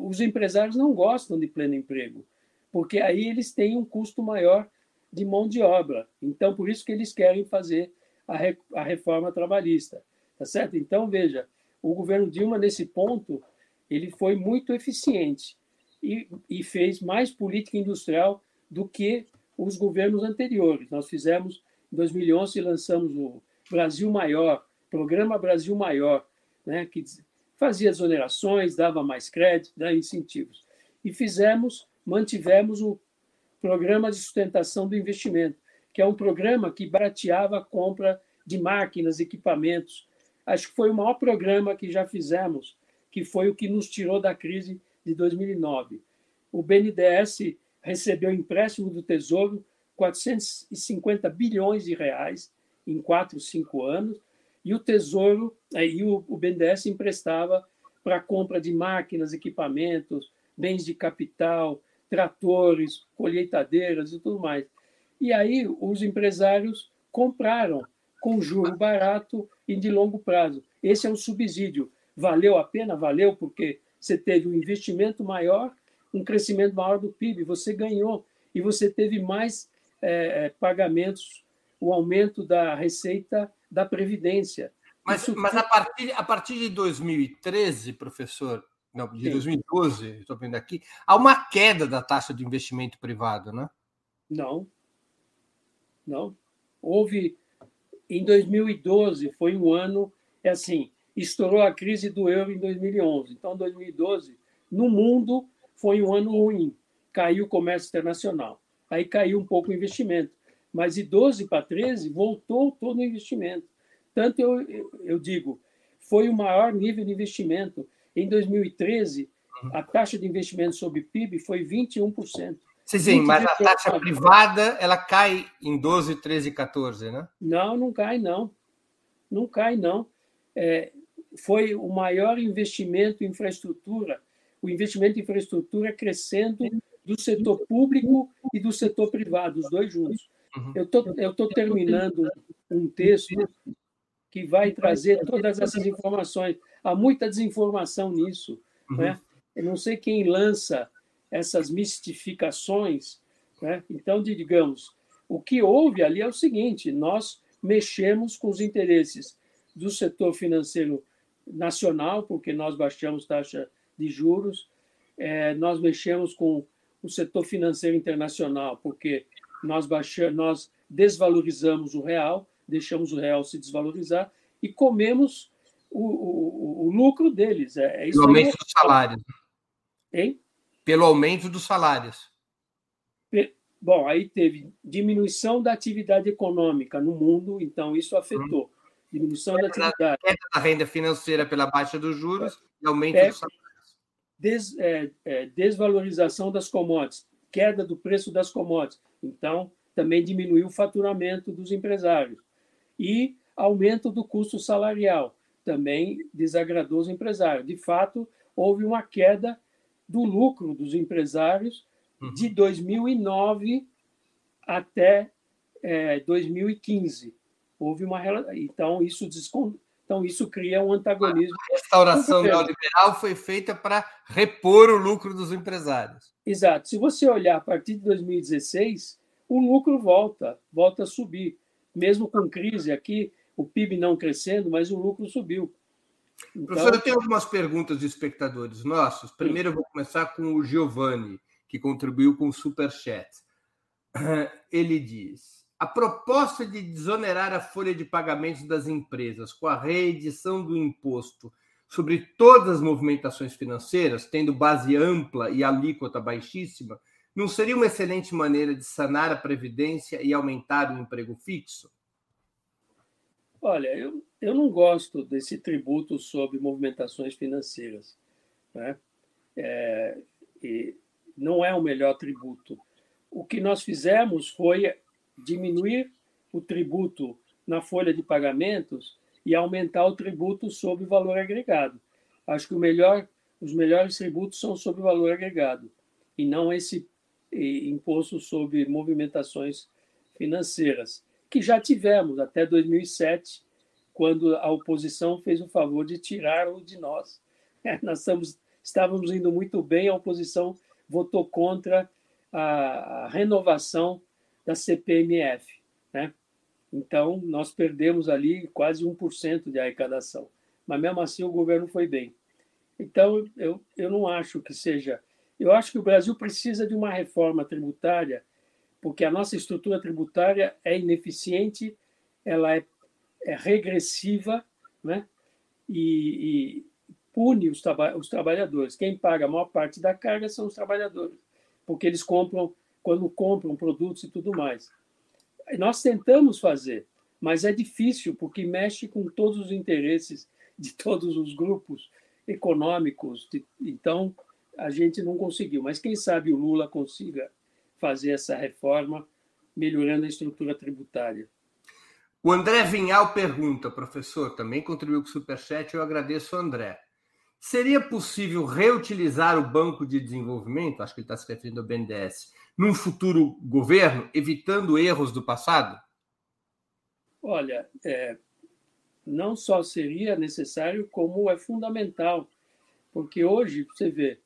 Os empresários não gostam de pleno emprego, porque aí eles têm um custo maior de mão de obra. Então, por isso que eles querem fazer a, re, a reforma trabalhista. Tá certo? Então, veja, o governo Dilma, nesse ponto, ele foi muito eficiente e, e fez mais política industrial do que os governos anteriores. Nós fizemos, em 2011, lançamos o Brasil Maior, Programa Brasil Maior, né, que fazia exonerações, dava mais crédito, dava incentivos. E fizemos, mantivemos o Programa de Sustentação do Investimento, que é um programa que barateava a compra de máquinas, equipamentos. Acho que foi o maior programa que já fizemos, que foi o que nos tirou da crise de 2009. O BNDES recebeu empréstimo do Tesouro 450 bilhões de reais em quatro, cinco anos, e o Tesouro, aí o, o BNDES emprestava para compra de máquinas, equipamentos, bens de capital, tratores, colheitadeiras e tudo mais. E aí os empresários compraram com juro barato e de longo prazo. Esse é um subsídio. Valeu a pena? Valeu, porque você teve um investimento maior, um crescimento maior do PIB, você ganhou e você teve mais é, pagamentos, o aumento da receita da Previdência. Mas, Isso... mas a, partir, a partir de 2013, professor, não, de Sim. 2012, estou vendo aqui, há uma queda da taxa de investimento privado, né? Não. Não. Houve em 2012 foi um ano, é assim, estourou a crise do euro em 2011. Então, 2012, no mundo, foi um ano ruim. Caiu o comércio internacional. Aí caiu um pouco o investimento. Mas de 12 para 13, voltou todo o investimento. Tanto eu, eu, eu digo, foi o maior nível de investimento. Em 2013, a taxa de investimento sobre PIB foi 21%. Sim, mas a taxa privada ela cai em 12, 13, 14, né? Não, não cai, não. Não cai, não. É, foi o maior investimento em infraestrutura, o investimento em infraestrutura crescendo do setor público e do setor privado, os dois juntos. Uhum. Eu tô, estou terminando um texto que vai trazer todas essas informações. Há muita desinformação nisso. Uhum. Né? Eu não sei quem lança essas mistificações. Né? Então, digamos, o que houve ali é o seguinte: nós mexemos com os interesses do setor financeiro nacional, porque nós baixamos taxa de juros, é, nós mexemos com o setor financeiro internacional, porque nós, baixamos, nós desvalorizamos o real, deixamos o real se desvalorizar e comemos o, o, o lucro deles. É, é isso o aumento dos salários. Hein? pelo aumento dos salários. Bom, aí teve diminuição da atividade econômica no mundo, então isso afetou. Hum. Diminuição da atividade. Queda da renda financeira pela baixa dos juros e aumento é, dos salários. Des, é, é, desvalorização das commodities, queda do preço das commodities. Então, também diminuiu o faturamento dos empresários. E aumento do custo salarial, também desagradou os empresários. De fato, houve uma queda do lucro dos empresários uhum. de 2009 até é, 2015. Houve uma então isso então isso cria um antagonismo. A restauração neoliberal foi feita para repor o lucro dos empresários. Exato. Se você olhar a partir de 2016, o lucro volta, volta a subir. Mesmo com crise aqui, o PIB não crescendo, mas o lucro subiu. Então... Professor, eu tenho algumas perguntas de espectadores nossos. Primeiro, eu vou começar com o Giovanni, que contribuiu com o Superchat. [CLEARS THROAT] Ele diz: a proposta de desonerar a folha de pagamentos das empresas com a reedição do imposto sobre todas as movimentações financeiras, tendo base ampla e alíquota baixíssima, não seria uma excelente maneira de sanar a previdência e aumentar o emprego fixo? Olha, eu, eu não gosto desse tributo sobre movimentações financeiras. Né? É, e não é o melhor tributo. O que nós fizemos foi diminuir o tributo na folha de pagamentos e aumentar o tributo sobre o valor agregado. Acho que o melhor, os melhores tributos são sobre o valor agregado e não esse imposto sobre movimentações financeiras, que já tivemos até 2007 quando a oposição fez o favor de tirá-lo de nós. [LAUGHS] Nós estamos, estávamos indo muito bem, a oposição votou contra a renovação da CPMF. Né? Então, nós perdemos ali quase 1% de arrecadação. Mas, mesmo assim, o governo foi bem. Então, eu, eu não acho que seja. Eu acho que o Brasil precisa de uma reforma tributária, porque a nossa estrutura tributária é ineficiente, ela é é regressiva né? e, e pune os, traba os trabalhadores. Quem paga a maior parte da carga são os trabalhadores, porque eles compram, quando compram produtos e tudo mais. Nós tentamos fazer, mas é difícil, porque mexe com todos os interesses de [LAUGHS] todos os grupos econômicos. Então, a gente não conseguiu. Mas quem sabe o Lula consiga fazer essa reforma, melhorando a estrutura tributária. O André Vinhal pergunta, professor, também contribuiu com o Superchat, eu agradeço ao André. Seria possível reutilizar o Banco de Desenvolvimento, acho que ele está se referindo ao BNDES, num futuro governo, evitando erros do passado? Olha, é, não só seria necessário, como é fundamental, porque hoje você vê,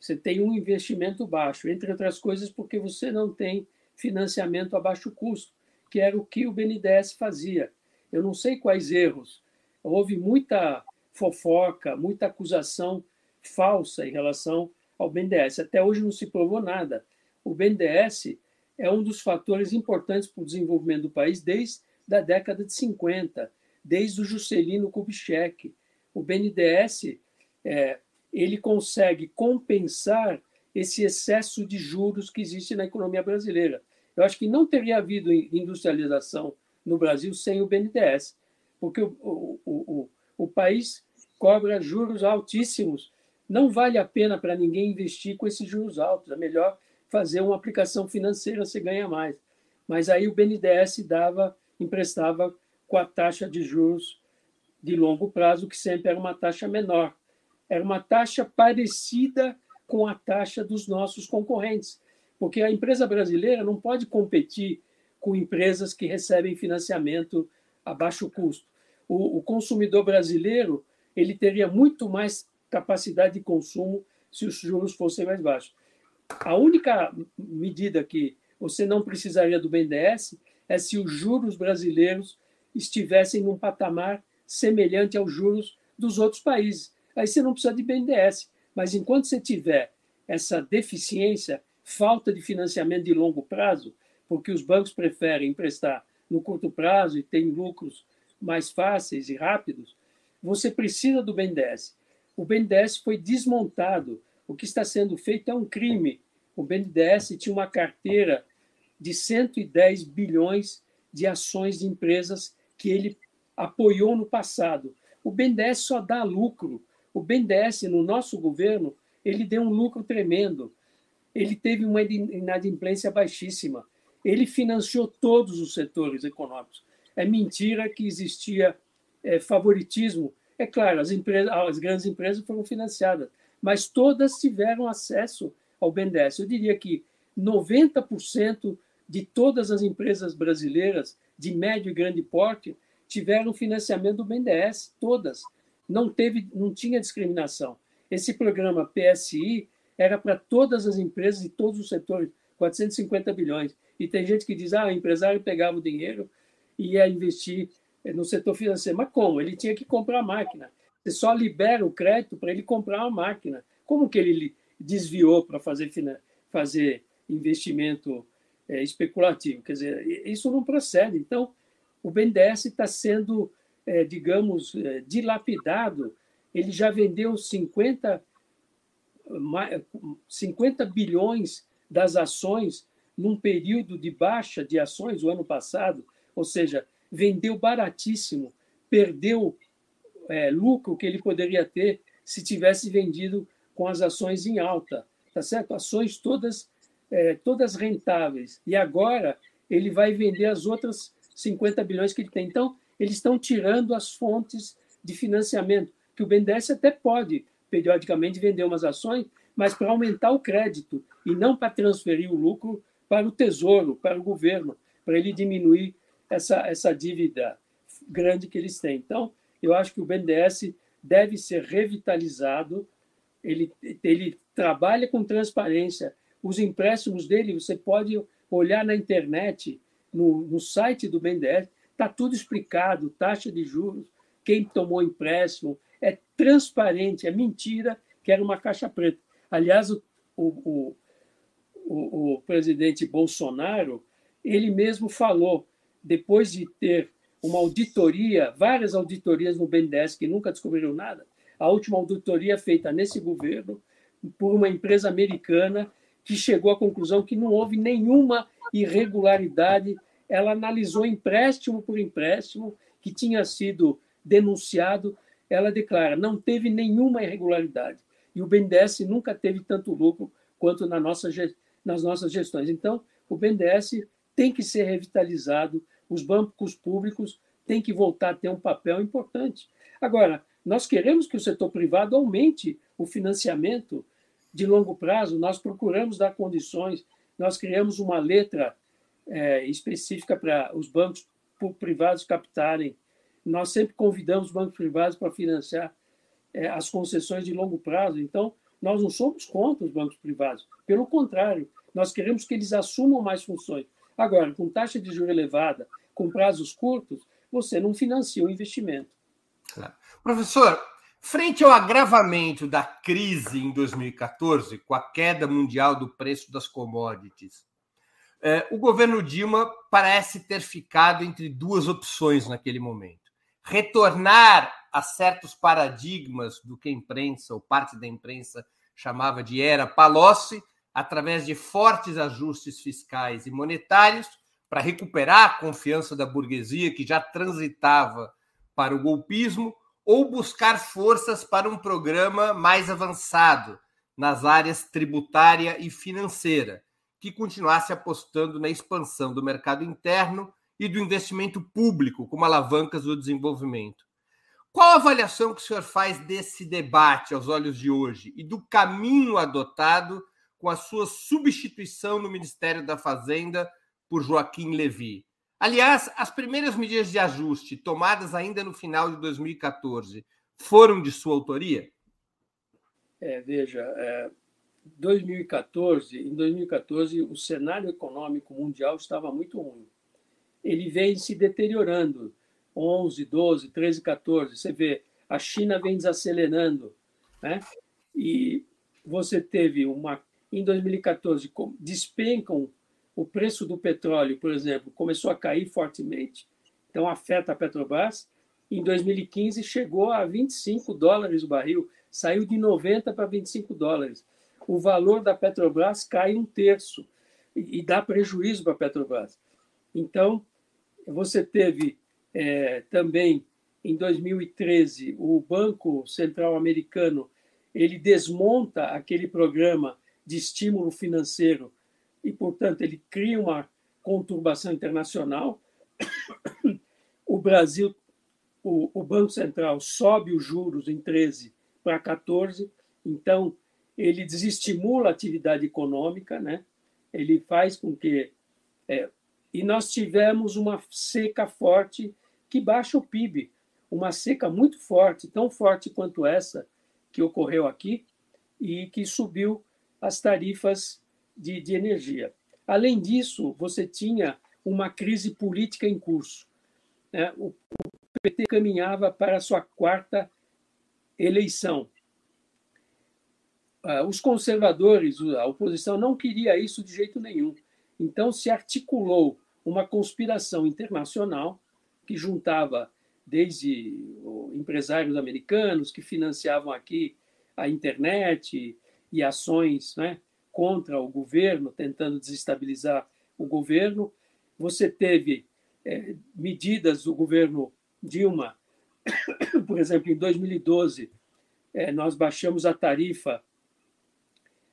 você tem um investimento baixo, entre outras coisas, porque você não tem financiamento a baixo custo, que era o que o BNDES fazia. Eu não sei quais erros. Houve muita fofoca, muita acusação falsa em relação ao BNDES. Até hoje não se provou nada. O BNDES é um dos fatores importantes para o desenvolvimento do país desde a década de 50, desde o Juscelino Kubitschek. O BNDES é, ele consegue compensar esse excesso de juros que existe na economia brasileira. Eu acho que não teria havido industrialização no Brasil sem o BNDES, porque o, o, o, o país cobra juros altíssimos. Não vale a pena para ninguém investir com esses juros altos. É melhor fazer uma aplicação financeira, você ganha mais. Mas aí o BNDES dava, emprestava com a taxa de juros de longo prazo, que sempre era uma taxa menor. Era uma taxa parecida com a taxa dos nossos concorrentes, porque a empresa brasileira não pode competir com empresas que recebem financiamento a baixo custo. O, o consumidor brasileiro ele teria muito mais capacidade de consumo se os juros fossem mais baixos. A única medida que você não precisaria do BNDES é se os juros brasileiros estivessem num patamar semelhante aos juros dos outros países. Aí você não precisa de BNDES. Mas enquanto você tiver essa deficiência, falta de financiamento de longo prazo, porque os bancos preferem emprestar no curto prazo e têm lucros mais fáceis e rápidos, você precisa do BNDES. O BNDES foi desmontado. O que está sendo feito é um crime. O BNDES tinha uma carteira de 110 bilhões de ações de empresas que ele apoiou no passado. O BNDES só dá lucro. O BNDES, no nosso governo, ele deu um lucro tremendo. Ele teve uma inadimplência baixíssima. Ele financiou todos os setores econômicos. É mentira que existia é, favoritismo. É claro, as, empresas, as grandes empresas foram financiadas, mas todas tiveram acesso ao BNDES. Eu diria que 90% de todas as empresas brasileiras de médio e grande porte tiveram financiamento do BNDES, todas. Não teve, não tinha discriminação. Esse programa PSI era para todas as empresas e todos os setores, 450 bilhões. E tem gente que diz: ah, o empresário pegava o dinheiro e ia investir no setor financeiro. Mas como? Ele tinha que comprar a máquina. Você só libera o crédito para ele comprar uma máquina. Como que ele desviou para fazer, fazer investimento é, especulativo? Quer dizer, isso não procede. Então, o BNDES está sendo, é, digamos, é, dilapidado. Ele já vendeu 50, 50 bilhões das ações num período de baixa de ações o ano passado, ou seja, vendeu baratíssimo, perdeu é, lucro que ele poderia ter se tivesse vendido com as ações em alta, tá certo? Ações todas é, todas rentáveis. E agora ele vai vender as outras 50 bilhões que ele tem. Então, eles estão tirando as fontes de financiamento, que o BNDES até pode, periodicamente, vender umas ações, mas para aumentar o crédito e não para transferir o lucro para o Tesouro, para o governo, para ele diminuir essa, essa dívida grande que eles têm. Então, eu acho que o BNDES deve ser revitalizado, ele, ele trabalha com transparência. Os empréstimos dele, você pode olhar na internet, no, no site do BNDES, está tudo explicado, taxa de juros, quem tomou empréstimo, é transparente, é mentira que era uma caixa preta. Aliás, o, o, o, o presidente Bolsonaro, ele mesmo falou depois de ter uma auditoria, várias auditorias no BNDES que nunca descobriram nada, a última auditoria feita nesse governo por uma empresa americana que chegou à conclusão que não houve nenhuma irregularidade. Ela analisou empréstimo por empréstimo que tinha sido denunciado. Ela declara: não teve nenhuma irregularidade. E o BNDES nunca teve tanto lucro quanto na nossa, nas nossas gestões. Então, o BNDES tem que ser revitalizado, os bancos públicos têm que voltar a ter um papel importante. Agora, nós queremos que o setor privado aumente o financiamento de longo prazo, nós procuramos dar condições, nós criamos uma letra é, específica para os bancos privados captarem. Nós sempre convidamos bancos privados para financiar é, as concessões de longo prazo. Então, nós não somos contra os bancos privados. Pelo contrário, nós queremos que eles assumam mais funções. Agora, com taxa de juros elevada, com prazos curtos, você não financia o investimento. Claro. Professor, frente ao agravamento da crise em 2014, com a queda mundial do preço das commodities, é, o governo Dilma parece ter ficado entre duas opções naquele momento. Retornar a certos paradigmas do que a imprensa, ou parte da imprensa, chamava de era Palocci, através de fortes ajustes fiscais e monetários, para recuperar a confiança da burguesia que já transitava para o golpismo, ou buscar forças para um programa mais avançado nas áreas tributária e financeira, que continuasse apostando na expansão do mercado interno e do investimento público como alavancas do desenvolvimento. Qual a avaliação que o senhor faz desse debate aos olhos de hoje e do caminho adotado com a sua substituição no Ministério da Fazenda por Joaquim Levy? Aliás, as primeiras medidas de ajuste tomadas ainda no final de 2014 foram de sua autoria? É, veja, é, 2014, em 2014, o cenário econômico mundial estava muito ruim. Ele vem se deteriorando 11, 12, 13, 14. Você vê, a China vem desacelerando, né? E você teve uma. Em 2014, despencam o preço do petróleo, por exemplo, começou a cair fortemente, então afeta a Petrobras. Em 2015, chegou a 25 dólares o barril, saiu de 90 para 25 dólares. O valor da Petrobras cai um terço e dá prejuízo para a Petrobras. Então, você teve é, também em 2013 o Banco Central Americano ele desmonta aquele programa de estímulo financeiro e, portanto, ele cria uma conturbação internacional. [COUGHS] O Brasil, o, o Banco Central sobe os juros em 13 para 14, então ele desestimula a atividade econômica, né? Ele faz com que é, e nós tivemos uma seca forte que baixa o PIB. Uma seca muito forte, tão forte quanto essa que ocorreu aqui, e que subiu as tarifas de, de energia. Além disso, você tinha uma crise política em curso. Né? O, o PT caminhava para a sua quarta eleição. Ah, os conservadores, a oposição, não queria isso de jeito nenhum. Então, se articulou uma conspiração internacional que juntava desde empresários americanos que financiavam aqui a internet e ações né, contra o governo, tentando desestabilizar o governo. Você teve é, medidas do governo Dilma, [COUGHS] por exemplo, em 2012, é, nós baixamos a tarifa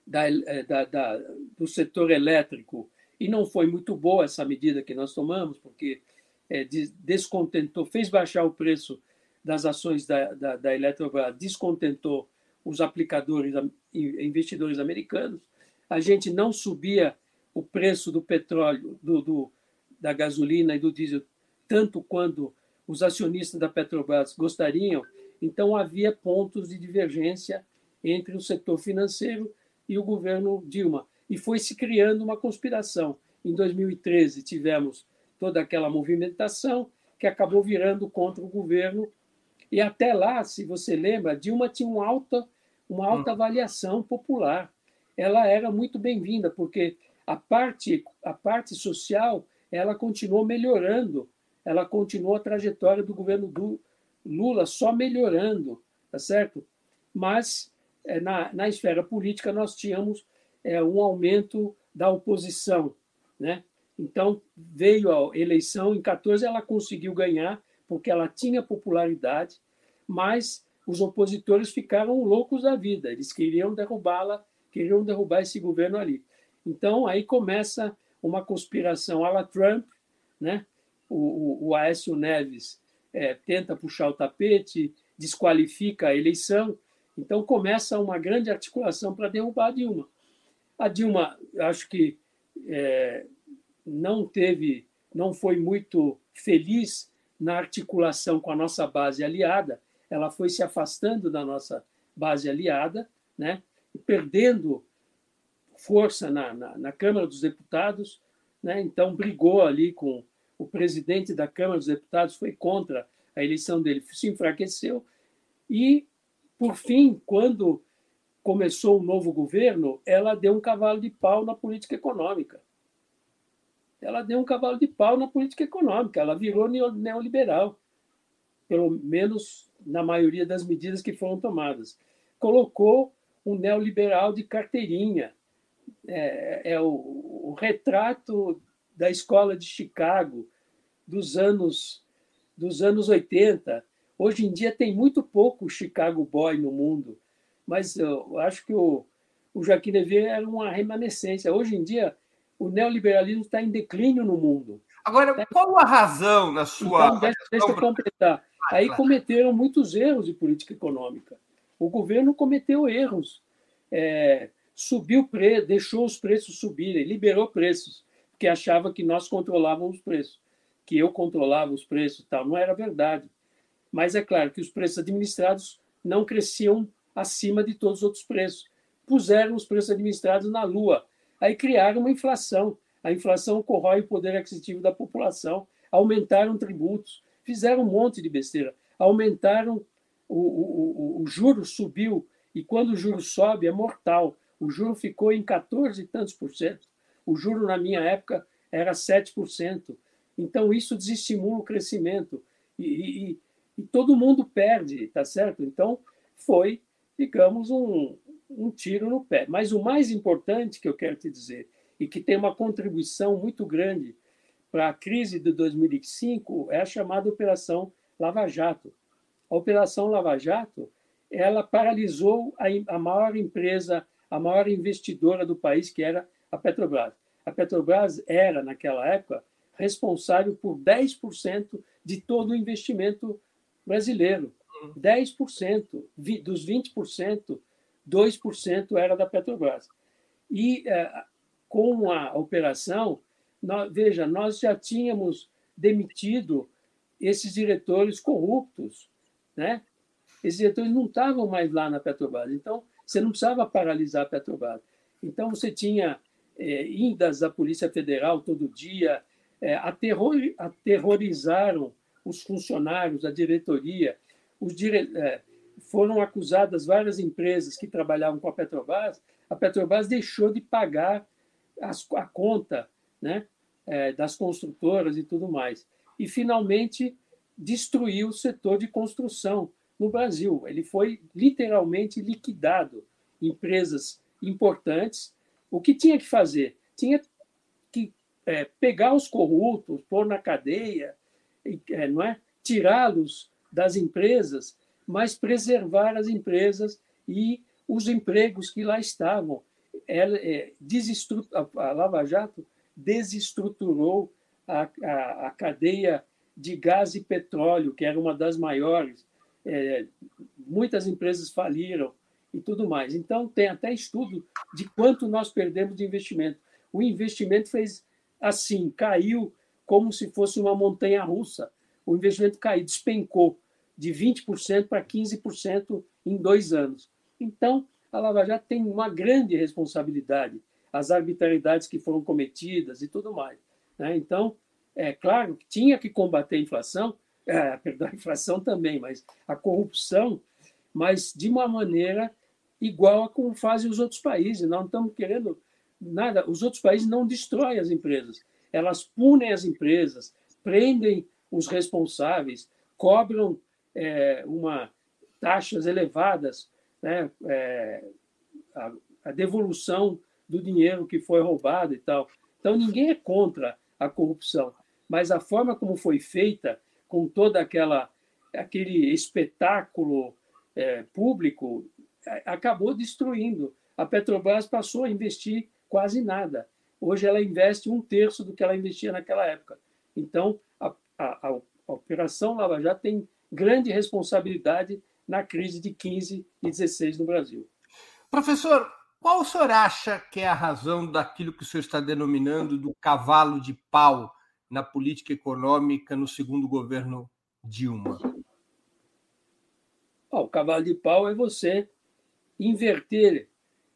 da, é, da, da, do setor elétrico e não foi muito boa essa medida que nós tomamos, porque é, descontentou, fez baixar o preço das ações da, da, da Eletrobras, descontentou os aplicadores, investidores americanos. A gente não subia o preço do petróleo, do, do, da gasolina e do diesel tanto quanto os acionistas da Petrobras gostariam. Então havia pontos de divergência entre o setor financeiro e o governo Dilma. E foi se criando uma conspiração. Em 2013 tivemos toda aquela movimentação que acabou virando contra o governo. E até lá, se você lembra, Dilma tinha uma alta, uma alta hum. avaliação popular. Ela era muito bem-vinda, porque a parte, a parte social ela continuou melhorando, ela continuou a trajetória do governo do Lula só melhorando, tá certo? Mas eh, na, na esfera política nós tínhamos é, um aumento da oposição, né? Então, veio a eleição, em 14 ela conseguiu ganhar, porque ela tinha popularidade, mas os opositores ficaram loucos da vida, eles queriam derrubá-la, queriam derrubar esse governo ali. Então, aí começa uma conspiração à la Trump, né? o, o, o Aécio Neves é, tenta puxar o tapete, desqualifica a eleição, então começa uma grande articulação para derrubar a Dilma. A Dilma, acho que é, não teve não foi muito feliz na articulação com a nossa base aliada, ela foi se afastando da nossa base aliada, né? perdendo força na, na, na Câmara dos Deputados, né? então brigou ali com o presidente da Câmara dos Deputados, foi contra a eleição dele, se enfraqueceu, e, por fim, quando começou um novo governo, ela deu um cavalo de pau na política econômica. Ela deu um cavalo de pau na política econômica, ela virou neoliberal, pelo menos na maioria das medidas que foram tomadas. Colocou um neoliberal de carteirinha. É, é o, o, retrato da escola de Chicago dos anos dos anos 80. Hoje em dia tem muito pouco Chicago Boy no mundo mas eu acho que o, o Joaquim Levy era uma remanescência. Hoje em dia, o neoliberalismo está em declínio no mundo. Agora, né? qual a razão na sua. Então, deixa, deixa eu completar. Aí cometeram muitos erros de política econômica. O governo cometeu erros. É, subiu preço, deixou os preços subirem, liberou preços, porque achava que nós controlávamos os preços, que eu controlava os preços, tal. Não era verdade. Mas é claro que os preços administrados não cresciam acima de todos os outros preços. Puseram os preços administrados na lua. Aí criaram uma inflação. A inflação corrói o poder aquisitivo da população. Aumentaram tributos. Fizeram um monte de besteira. Aumentaram o, o, o, o juro subiu. E quando o juro sobe, é mortal. O juro ficou em 14 e tantos por cento. O juro, na minha época, era 7%. Então, isso desestimula o crescimento. E, e, e todo mundo perde, tá certo? Então, foi digamos, um, um tiro no pé. Mas o mais importante que eu quero te dizer, e que tem uma contribuição muito grande para a crise de 2005, é a chamada Operação Lava Jato. A Operação Lava Jato ela paralisou a, a maior empresa, a maior investidora do país, que era a Petrobras. A Petrobras era, naquela época, responsável por 10% de todo o investimento brasileiro. 10%, dos 20%, 2% era da Petrobras. E é, com a operação, nós, veja, nós já tínhamos demitido esses diretores corruptos, né? Esses diretores não estavam mais lá na Petrobras, então você não precisava paralisar a Petrobras. Então você tinha é, indas da Polícia Federal todo dia, é, aterror, aterrorizaram os funcionários, a diretoria, os dire... É, foram acusadas várias empresas que trabalhavam com a Petrobras, a Petrobras deixou de pagar as, a conta né, é, das construtoras e tudo mais. E, finalmente, destruiu o setor de construção no Brasil. Ele foi literalmente liquidado. Empresas importantes. O que tinha que fazer? Tinha que é, pegar os corruptos, pôr na cadeia, é, não é? tirá-los das empresas, mas preservar as empresas e os empregos que lá estavam. Ela, é, a Lava Jato desestruturou a, a, a, cadeia de gás e petróleo, que era uma das maiores. É, muitas empresas faliram e tudo mais. Então, tem até estudo de quanto nós perdemos de investimento. O investimento fez assim, caiu como se fosse uma montanha russa. O investimento caiu, despencou de 20% para 15% em dois anos. Então, a Lava Jato tem uma grande responsabilidade, as arbitrariedades que foram cometidas e tudo mais. Né? Então, é claro que tinha que combater a inflação, é, perdão, a inflação também, mas a corrupção, mas de uma maneira igual a como fazem os outros países. Não estamos querendo nada. Os outros países não destroem as empresas, elas punem as empresas, prendem os responsáveis, cobram é, uma taxas elevadas, né, é, a, a, devolução do dinheiro que foi roubado e tal. Então ninguém é contra a corrupção, mas a forma como foi feita, com toda aquela aquele espetáculo é, público, acabou destruindo. A Petrobras passou a investir quase nada. Hoje ela investe um terço do que ela investia naquela época. Então, a, a, a Operação Lava Jato tem grande responsabilidade na crise de 15 e 16 no Brasil. Professor, qual o senhor acha que é a razão daquilo que o senhor está denominando do cavalo de pau na política econômica no segundo governo Dilma? Oh, o cavalo de pau é você inverter,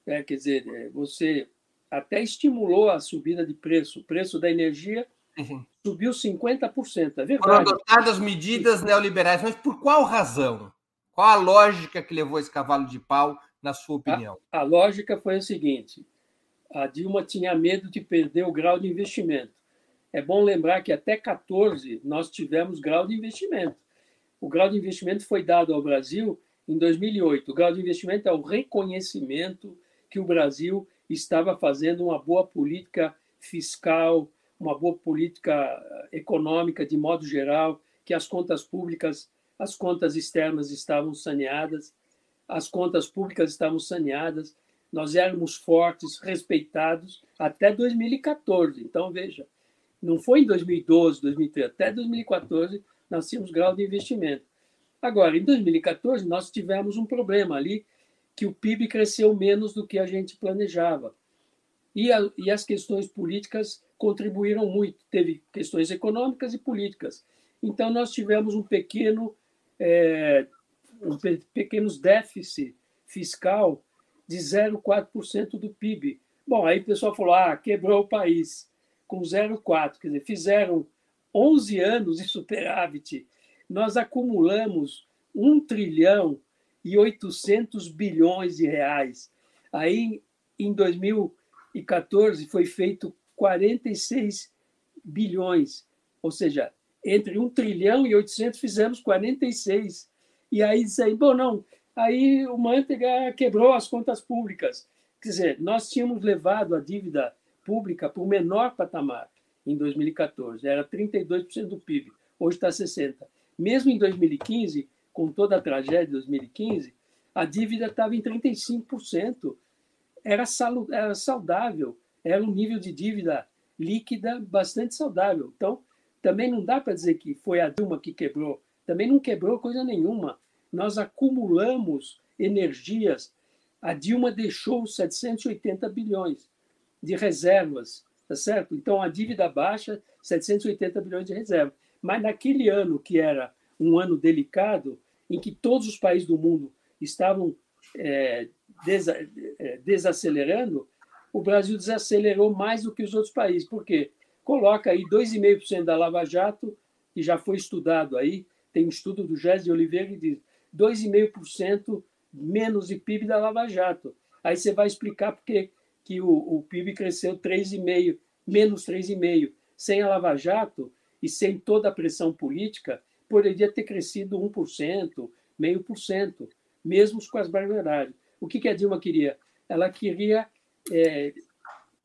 né? quer dizer, é, você até estimulou a subida de preço, o preço da energia uhum. subiu 50%, é verdade. Foram adotadas medidas neoliberais, mas por qual razão? Qual a lógica que levou esse cavalo de pau, na sua opinião? A, a lógica foi a seguinte: a Dilma tinha medo de perder o grau de investimento. É bom lembrar que até 14 nós tivemos grau de investimento. O grau de investimento foi dado ao Brasil em 2008. O grau de investimento é o reconhecimento que o Brasil estava fazendo uma boa política fiscal, uma boa política eh, econômica de modo geral, que as contas públicas as contas externas estavam saneadas, as contas públicas estavam saneadas, nós éramos fortes, respeitados até 2014. Então, veja, não foi em 2012, 2013, até 2014 nós tínhamos grau de investimento. Agora, em 2014, nós tivemos um problema ali, que o PIB cresceu menos do que a gente planejava. E, a, e as questões políticas contribuíram muito. Teve questões econômicas e políticas. Então, nós tivemos um pequeno é, um pequenos déficit fiscal de 0,4% do PIB. Bom, aí o pessoal falou, ah, quebrou o país com 0,4%. Quer dizer, fizeram 11 anos de superávit. Nós acumulamos 1 trilhão e 800 bilhões de reais. Aí, em 2014, foi feito 46 bilhões, ou seja, entre 1 trilhão e 800 fizemos 46. E aí disse bom, não, aí o Manteiga quebrou as contas públicas. Quer dizer, nós tínhamos levado a dívida pública para o menor patamar em 2014, era 32% do PIB, hoje está 60%. Mesmo em 2015, com toda a tragédia de 2015, a dívida estava em 35%. Era, era saudável, era um nível de dívida líquida bastante saudável. Então, também não dá para dizer que foi a Dilma que quebrou. Também não quebrou coisa nenhuma. Nós acumulamos energias. A Dilma deixou 780 bilhões de reservas, tá certo? Então a dívida baixa, 780 bilhões de reserva. Mas naquele ano que era um ano delicado, em que todos os países do mundo estavam é, é desacelerando, o Brasil desacelerou mais do que os outros países. Por quê? coloca aí 2,5% da Lava Jato, que já foi estudado aí, tem um estudo do Gés de Oliveira que diz 2,5% menos de PIB da Lava Jato. Aí você vai explicar porque que o, o PIB cresceu 3,5%, menos 3,5%. Sem a Lava Jato e sem toda a pressão política, poderia ter crescido 1%, meio por cento, mesmo com as barbaridades. O que, que a Dilma queria? Ela queria é,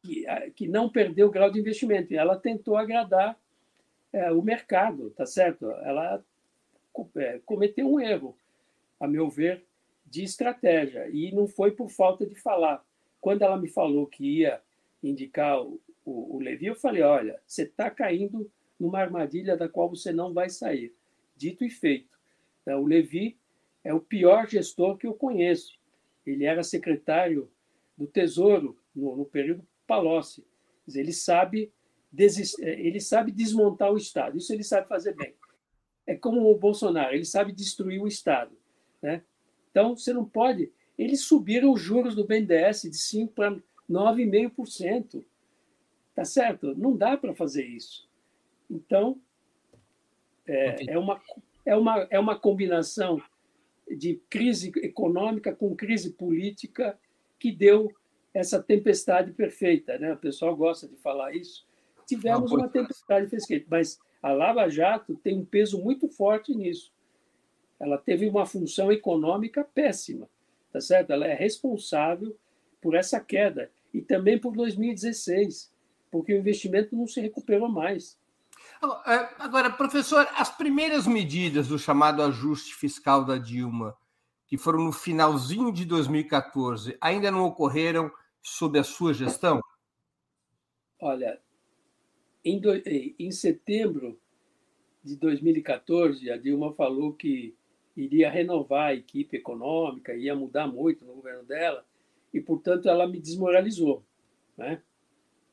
que, que não perdeu o grau de investimento. Ela tentou agradar é, o mercado, tá certo? Ela cometeu um erro, a meu ver, de estratégia. E não foi por falta de falar. Quando ela me falou que ia indicar o, o, o Levi, eu falei: olha, você está caindo numa armadilha da qual você não vai sair. Dito e feito. Então, o Levi é o pior gestor que eu conheço. Ele era secretário do Tesouro no, no período Palocci. Ele sabe, ele sabe desmontar o Estado, isso ele sabe fazer bem. É como o Bolsonaro, ele sabe destruir o Estado. Né? Então, você não pode. Eles subiram os juros do BNDES de 5% para 9,5%. Tá certo? Não dá para fazer isso. Então, é, é, uma, é, uma, é uma combinação de crise econômica com crise política que deu essa tempestade perfeita, né? O pessoal gosta de falar isso. Tivemos uma tempestade perfeita, mas a Lava Jato tem um peso muito forte nisso. Ela teve uma função econômica péssima, tá certo? Ela é responsável por essa queda e também por 2016, porque o investimento não se recuperou mais. É, agora, professor, as primeiras medidas do chamado ajuste fiscal da Dilma, que foram no finalzinho de 2014, ainda não ocorreram sob a sua gestão? Olha, em, do, em setembro de 2014, a Dilma falou que iria renovar a equipe econômica, ia mudar muito no governo dela, e, portanto, ela me desmoralizou. Né?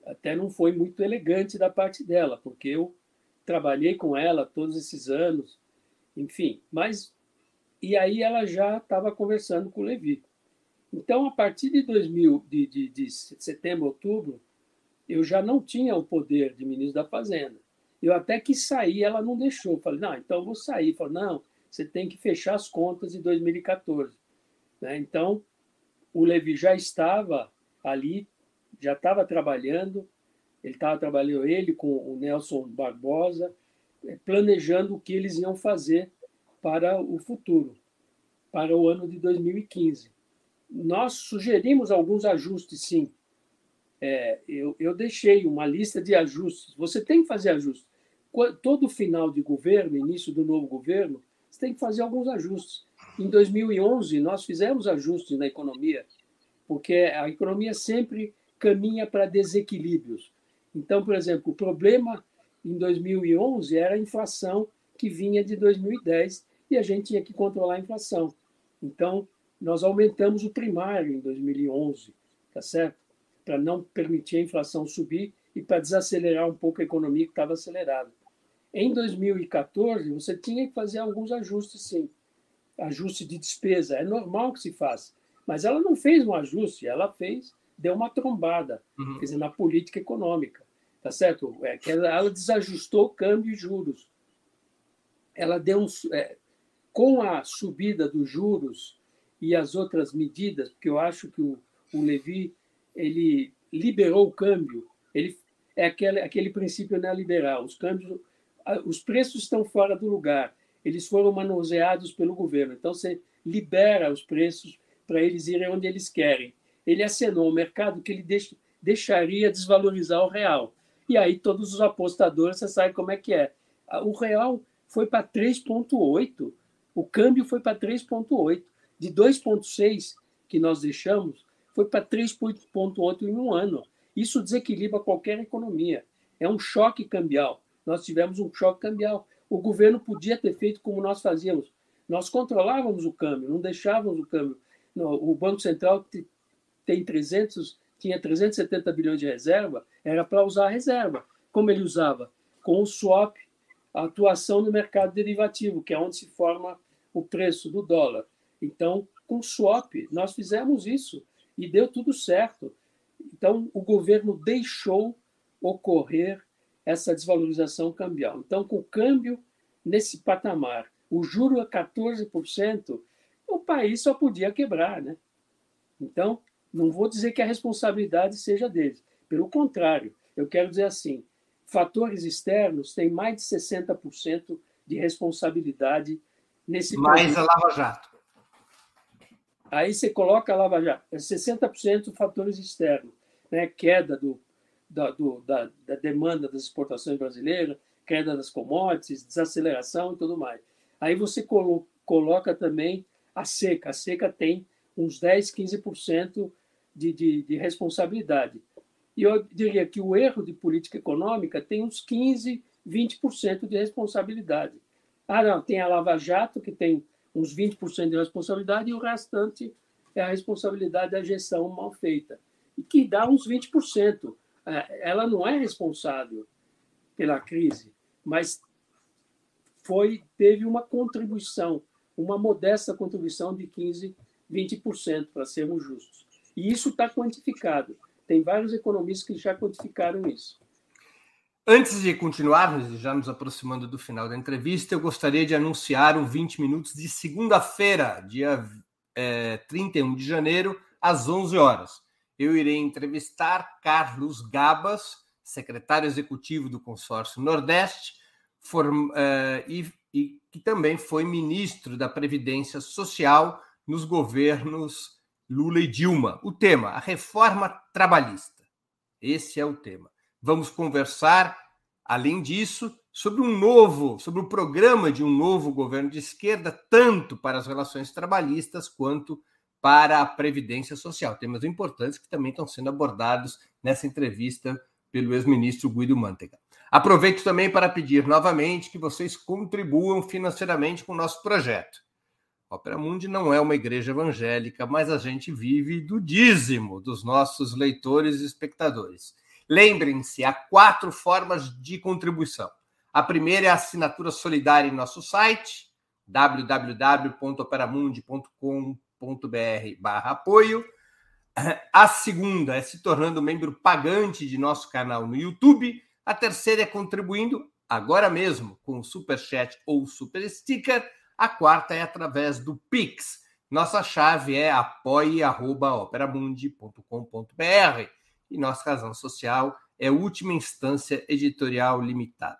Até não foi muito elegante da parte dela, porque eu trabalhei com ela todos esses anos, enfim, mas e aí ela já estava conversando com o Levi. Então, a partir de 2000, de, de, de setembro, outubro, eu já não tinha o poder de ministro da Fazenda. Eu até que sair, ela não deixou. Eu falei, não, então eu vou sair. Falei, não, você tem que fechar as contas de 2014. Né? Então, o Levi já estava ali, já estava trabalhando, ele estava trabalhando ele com o Nelson Barbosa, eh, planejando o que eles iam fazer para o futuro, para o ano de 2015. Nós sugerimos alguns ajustes, sim. É, eu, eu deixei uma lista de ajustes. Você tem que fazer ajustes. Todo final de governo, início do novo governo, você tem que fazer alguns ajustes. Em 2011, nós fizemos ajustes na economia, porque a economia sempre caminha para desequilíbrios. Então, por exemplo, o problema em 2011 era a inflação que vinha de 2010 e a gente tinha que controlar a inflação. Então, nós aumentamos o primário em 2011, tá certo? Para não permitir a inflação subir e para desacelerar um pouco a economia que estava acelerada. Em 2014, você tinha que fazer alguns ajustes, sim. Ajuste de despesa, é normal que se faça. Mas ela não fez um ajuste, ela fez, deu uma trombada, uhum. quer dizer, na política econômica, tá certo? É, que ela, ela desajustou câmbio e juros. Ela deu um, é, com a subida dos juros e as outras medidas, porque eu acho que o, o Levi ele liberou o câmbio, ele é aquele, aquele princípio neoliberal, os câmbios os preços estão fora do lugar, eles foram manuseados pelo governo. Então, você libera os preços para eles irem onde eles querem. Ele acenou o mercado que ele deix, deixaria desvalorizar o real. E aí, todos os apostadores, você sabe como é que é. O real foi para 3,8, o câmbio foi para 3,8. De 2,6 que nós deixamos, foi para 3,8 em um ano. Isso desequilibra qualquer economia. É um choque cambial nós tivemos um choque cambial. O governo podia ter feito como nós fazíamos. Nós controlávamos o câmbio, não deixávamos o câmbio. O Banco Central tem 300, tinha 370 bilhões de reserva, era para usar a reserva. Como ele usava? Com o swap, a atuação no mercado derivativo, que é onde se forma o preço do dólar. Então, com swap, nós fizemos isso e deu tudo certo. Então, o governo deixou ocorrer essa desvalorização cambial. Então, com o câmbio nesse patamar, o juro a 14%, o país só podia quebrar, né? Então, não vou dizer que a responsabilidade seja deles. Pelo contrário, eu quero dizer assim: fatores externos têm mais de 60% de responsabilidade nesse Mais a Lava Jato. Aí você coloca a Lava Jato, é 60% fatores externos, né? queda do da, do, da, da, demanda das exportações brasileiras, queda das commodities, desaceleração e tudo mais. Aí você colo, coloca também a seca. A seca tem uns 10, 15% de, de, de responsabilidade. E eu diria que o erro de política econômica tem uns 15, 20% de responsabilidade. Ah, não, tem a Lava Jato, que tem uns 20% de responsabilidade, e o restante é a responsabilidade da gestão mal feita, e que dá uns 20%. É, ela não é responsável pela crise, mas foi teve uma contribuição, uma modesta contribuição de 15, 20%, para sermos justos. E isso está quantificado. Tem vários economistas que já quantificaram isso. Antes de continuarmos, já nos aproximando do final da entrevista, eu gostaria de anunciar o 20 minutos de segunda-feira, dia é, 31 de janeiro, às 11 horas eu irei entrevistar Carlos Gabas, secretário executivo do Consórcio Nordeste, form, uh, e, e que também foi ministro da Previdência Social nos governos Lula e Dilma. O tema, a reforma trabalhista. Esse é o tema. Vamos conversar, além disso, sobre um novo, sobre o programa de um novo governo de esquerda, tanto para as relações trabalhistas quanto para a Previdência Social. Temas importantes que também estão sendo abordados nessa entrevista pelo ex-ministro Guido Mantega. Aproveito também para pedir novamente que vocês contribuam financeiramente com o nosso projeto. A Opera Mundi não é uma igreja evangélica, mas a gente vive do dízimo dos nossos leitores e espectadores. Lembrem-se, há quatro formas de contribuição. A primeira é a assinatura solidária em nosso site, www.operamundi.com.br/apoio. A segunda é se tornando membro pagante de nosso canal no YouTube. A terceira é contribuindo agora mesmo com o Super Chat ou Super Sticker. A quarta é através do Pix. Nossa chave é apoie.operamundi.com.br e nossa razão social é Última Instância Editorial Limitada.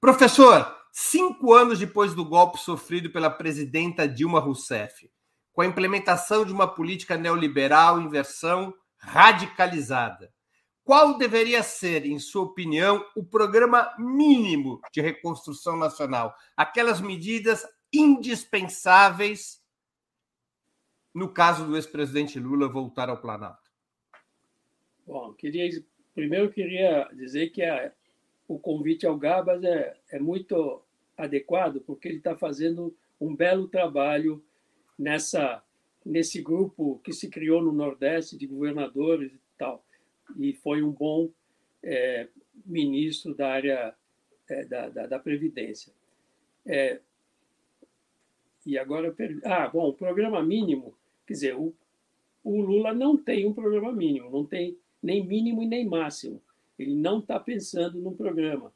Professor, cinco anos depois do golpe sofrido pela presidenta Dilma Rousseff, com a implementação de uma política neoliberal em versão radicalizada, qual deveria ser, em sua opinião, o programa mínimo de reconstrução nacional? Aquelas medidas indispensáveis no caso do ex-presidente Lula voltar ao Planalto? Bom, queria, primeiro queria dizer que a, o convite ao Gabas é, é muito adequado, porque ele está fazendo um belo trabalho nessa nesse grupo que se criou no Nordeste de governadores e tal, e foi um bom é, ministro da área é, da, da, da, Previdência. É, e agora, ah, bom, o programa mínimo Quer dizer, o, o Lula não tem um programa mínimo, não tem nem mínimo e nem máximo. Ele não está pensando num programa.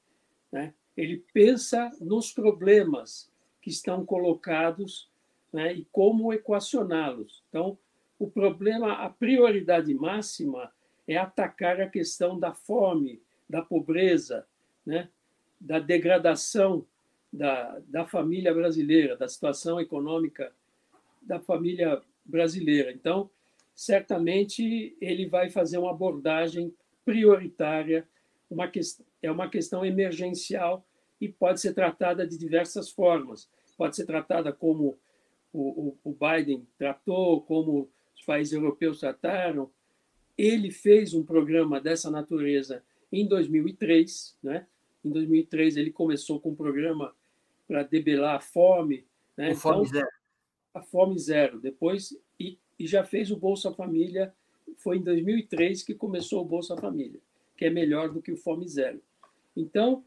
Né? Ele pensa nos problemas que estão colocados né, e como equacioná-los. Então, o problema, a prioridade máxima é atacar a questão da fome, da pobreza, né, da degradação da, da família brasileira, da situação econômica da família brasileira. Então, certamente ele vai fazer uma abordagem prioritária, uma que, é uma questão emergencial e pode ser tratada de diversas formas. Pode ser tratada como o, o, o Biden tratou, como os países europeus trataram. Ele fez um programa dessa natureza em 2003, né? Em 2003 ele começou com um programa para debelar a fome, né? Fome então, Zero a Fome Zero. Depois, e, e já fez o Bolsa Família, foi em 2003 que começou o Bolsa Família, que é melhor do que o Fome Zero. Então,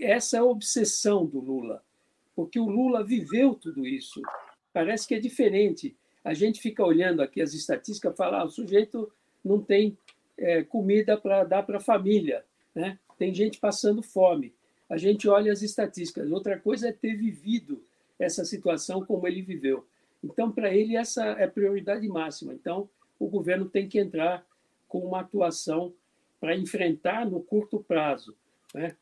essa é a obsessão do Lula, porque o Lula viveu tudo isso. Parece que é diferente. A gente fica olhando aqui as estatísticas, fala, ah, o sujeito não tem é, comida para dar para a família, né? tem gente passando fome. A gente olha as estatísticas. Outra coisa é ter vivido essa situação como ele viveu. Então, para ele, essa é a prioridade máxima. Então, o governo tem que entrar com uma atuação para enfrentar no curto prazo. Né?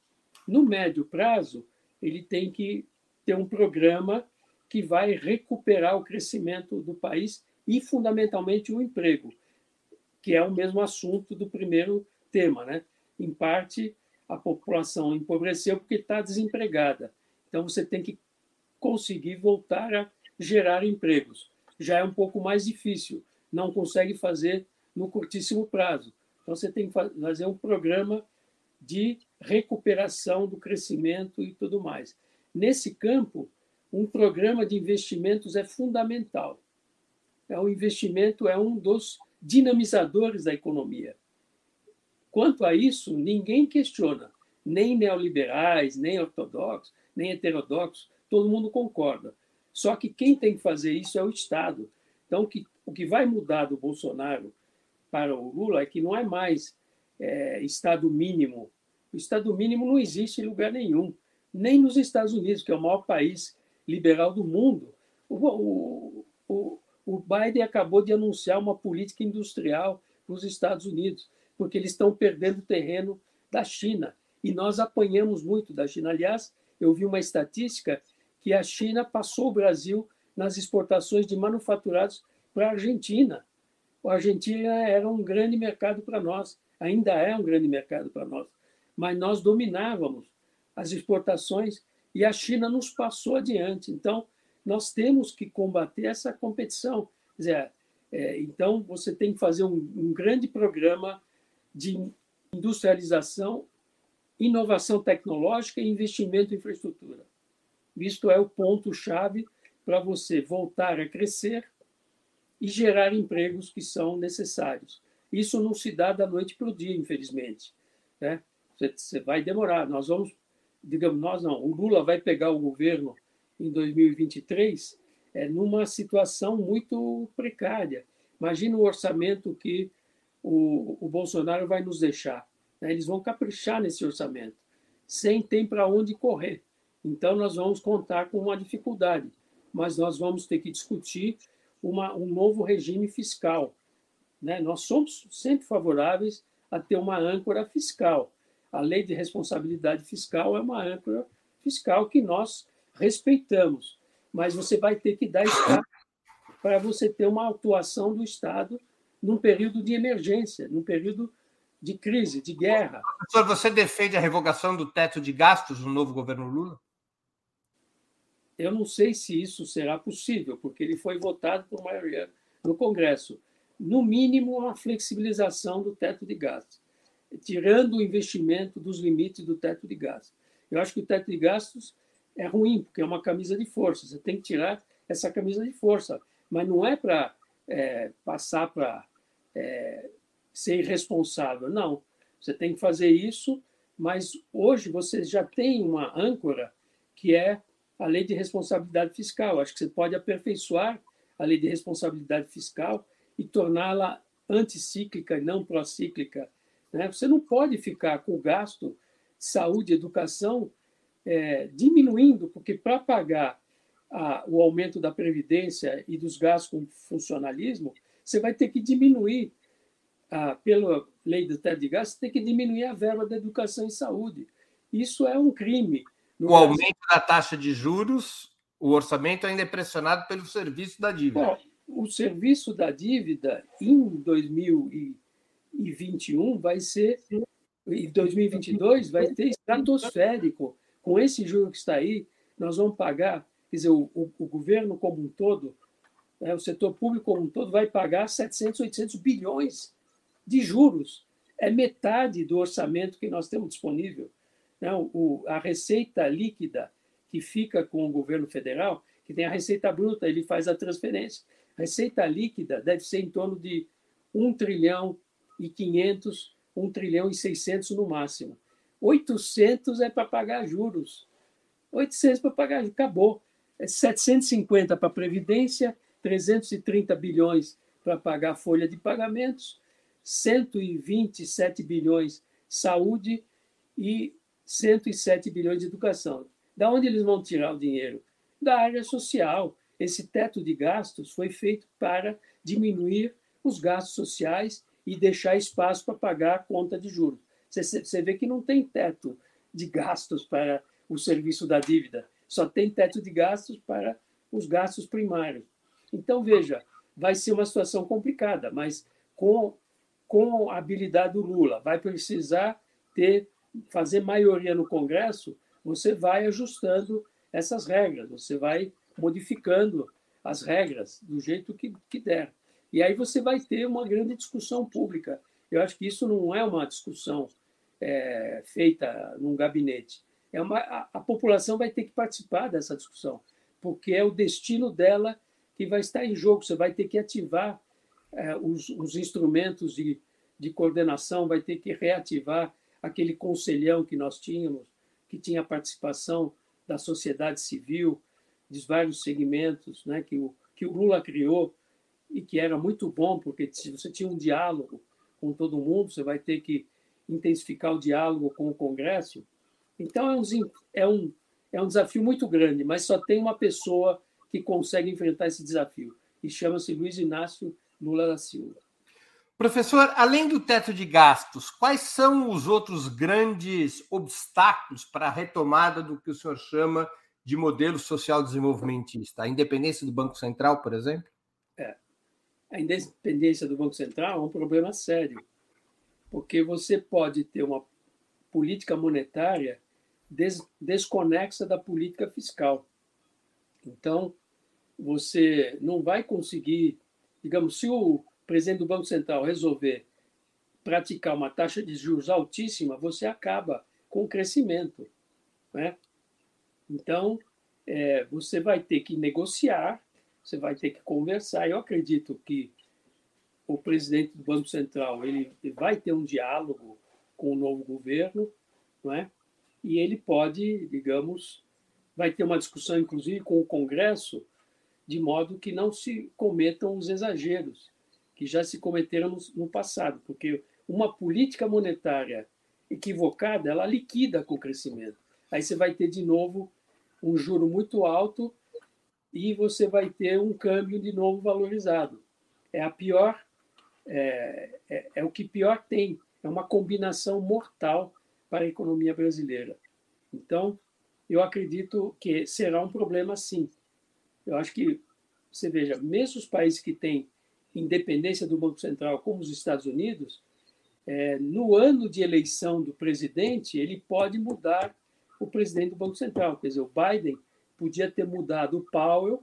No médio prazo, ele tem que ter um programa que vai recuperar o crescimento do país e, fundamentalmente, o emprego, que é o mesmo assunto do primeiro tema. Né? Em parte, a população empobreceu porque está desempregada. Então, você tem que conseguir voltar a gerar empregos. Já é um pouco mais difícil, não consegue fazer no curtíssimo prazo. Então, você tem que fazer um programa de recuperação do crescimento e tudo mais. Nesse campo, um programa de investimentos é fundamental. É, o investimento é um dos dinamizadores da economia. Quanto a isso, ninguém questiona, nem neoliberais, nem ortodoxos, nem heterodoxos, todo mundo concorda. Só que quem tem que fazer isso é o Estado. Então, o que, o que vai mudar do Bolsonaro para o Lula é que não é mais é, Estado mínimo. O Estado mínimo não existe em lugar nenhum, nem nos Estados Unidos, que é o maior país liberal do mundo. O, o, o Biden acabou de anunciar uma política industrial para os Estados Unidos, porque eles estão perdendo terreno da China. E nós apanhamos muito da China. Aliás, eu vi uma estatística que a China passou o Brasil nas exportações de manufaturados para a Argentina. A Argentina era um grande mercado para nós, ainda é um grande mercado para nós, mas nós dominávamos as exportações e a China nos passou adiante. Então, nós temos que combater essa competição. Dizer, é, então, você tem que fazer um, um grande programa de industrialização, inovação tecnológica e investimento em infraestrutura. Isto é o ponto-chave para você voltar a crescer e gerar empregos que são necessários. Isso não se dá da noite para o dia, infelizmente. Né? Você vai demorar. Nós vamos digamos, nós não, o Lula vai pegar o governo em 2023 é, numa situação muito precária. Imagina o orçamento que o, o Bolsonaro vai nos deixar. Né? Eles vão caprichar nesse orçamento, sem ter para onde correr. Então, nós vamos contar com uma dificuldade, mas nós vamos ter que discutir uma, um novo regime fiscal. Né? Nós somos sempre favoráveis a ter uma âncora fiscal. A lei de responsabilidade fiscal é uma âncora fiscal que nós respeitamos, mas você vai ter que dar espaço para você ter uma atuação do Estado num período de emergência, num período de crise, de guerra. Professor, você defende a revogação do teto de gastos no novo governo Lula? Eu não sei se isso será possível, porque ele foi votado por maioria no Congresso. No mínimo, uma flexibilização do teto de gastos, tirando o investimento dos limites do teto de gastos. Eu acho que o teto de gastos é ruim, porque é uma camisa de força. Você tem que tirar essa camisa de força. Mas não é para é, passar para é, ser irresponsável. Não. Você tem que fazer isso, mas hoje você já tem uma âncora que é a lei de responsabilidade fiscal. Acho que você pode aperfeiçoar a lei de responsabilidade fiscal e torná-la anticíclica e não procíclica. Né? Você não pode ficar com o gasto de saúde e educação é, diminuindo, porque para pagar a, o aumento da previdência e dos gastos com funcionalismo, você vai ter que diminuir, a, pela lei do teto de gastos, tem que diminuir a verba da educação e saúde. Isso é um crime o aumento da taxa de juros, o orçamento ainda é pressionado pelo serviço da dívida. Bom, o serviço da dívida em 2021 vai ser, em 2022 vai ter estratosférico. Com esse juro que está aí, nós vamos pagar, quer dizer, o, o, o governo como um todo, né, o setor público como um todo vai pagar 700, 800 bilhões de juros. É metade do orçamento que nós temos disponível. Não, o, a receita líquida que fica com o governo federal, que tem a receita bruta, ele faz a transferência. A receita líquida deve ser em torno de 1 trilhão e 500, 1 trilhão e 600 no máximo. 800 é para pagar juros. 800 para pagar. Acabou. É 750 para Previdência, 330 bilhões para pagar a folha de pagamentos, 127 bilhões saúde e 107 bilhões de educação. Da onde eles vão tirar o dinheiro? Da área social. Esse teto de gastos foi feito para diminuir os gastos sociais e deixar espaço para pagar a conta de juros. Você vê que não tem teto de gastos para o serviço da dívida, só tem teto de gastos para os gastos primários. Então, veja, vai ser uma situação complicada, mas com, com a habilidade do Lula, vai precisar ter fazer maioria no Congresso, você vai ajustando essas regras, você vai modificando as regras do jeito que, que der. E aí você vai ter uma grande discussão pública. Eu acho que isso não é uma discussão é, feita num gabinete. É uma, a, a, população vai ter que participar dessa discussão, porque é o destino dela que vai estar em jogo. Você vai ter que ativar é, os, os instrumentos de, de coordenação, vai ter que reativar aquele conselhão que nós tínhamos, que tinha participação da sociedade civil, dos vários segmentos né, que, o, que o Lula criou e que era muito bom, porque se você tinha um diálogo com todo mundo, você vai ter que intensificar o diálogo com o Congresso. Então, é um, é um, é um desafio muito grande, mas só tem uma pessoa que consegue enfrentar esse desafio, e chama-se Luiz Inácio Lula da Silva. Professor, além do teto de gastos, quais são os outros grandes obstáculos para a retomada do que o senhor chama de modelo social desenvolvimentista? A independência do Banco Central, por exemplo? É. A independência do Banco Central é um problema sério, porque você pode ter uma política monetária des desconexa da política fiscal. Então, você não vai conseguir, digamos, se o presidente do Banco Central resolver praticar uma taxa de juros altíssima, você acaba com o crescimento. Né? Então, é, você vai ter que negociar, você vai ter que conversar. Eu acredito que o presidente do Banco Central ele vai ter um diálogo com o novo governo, não é? e ele pode, digamos, vai ter uma discussão, inclusive, com o Congresso, de modo que não se cometam os exageros que já se cometeram no, passado, porque uma política monetária equivocada, ela liquida com o crescimento. Aí você vai ter de novo um juro muito alto e você vai ter um câmbio de novo valorizado. É a pior, é, é, é o que pior tem. É uma combinação mortal para a economia brasileira. Então, eu acredito que será um problema sim. Eu acho que, você veja, mesmo os países que têm independência do Banco Central, como os Estados Unidos, é, no ano de eleição do presidente, ele pode mudar o presidente do Banco Central. Quer dizer, o Biden podia ter mudado o Powell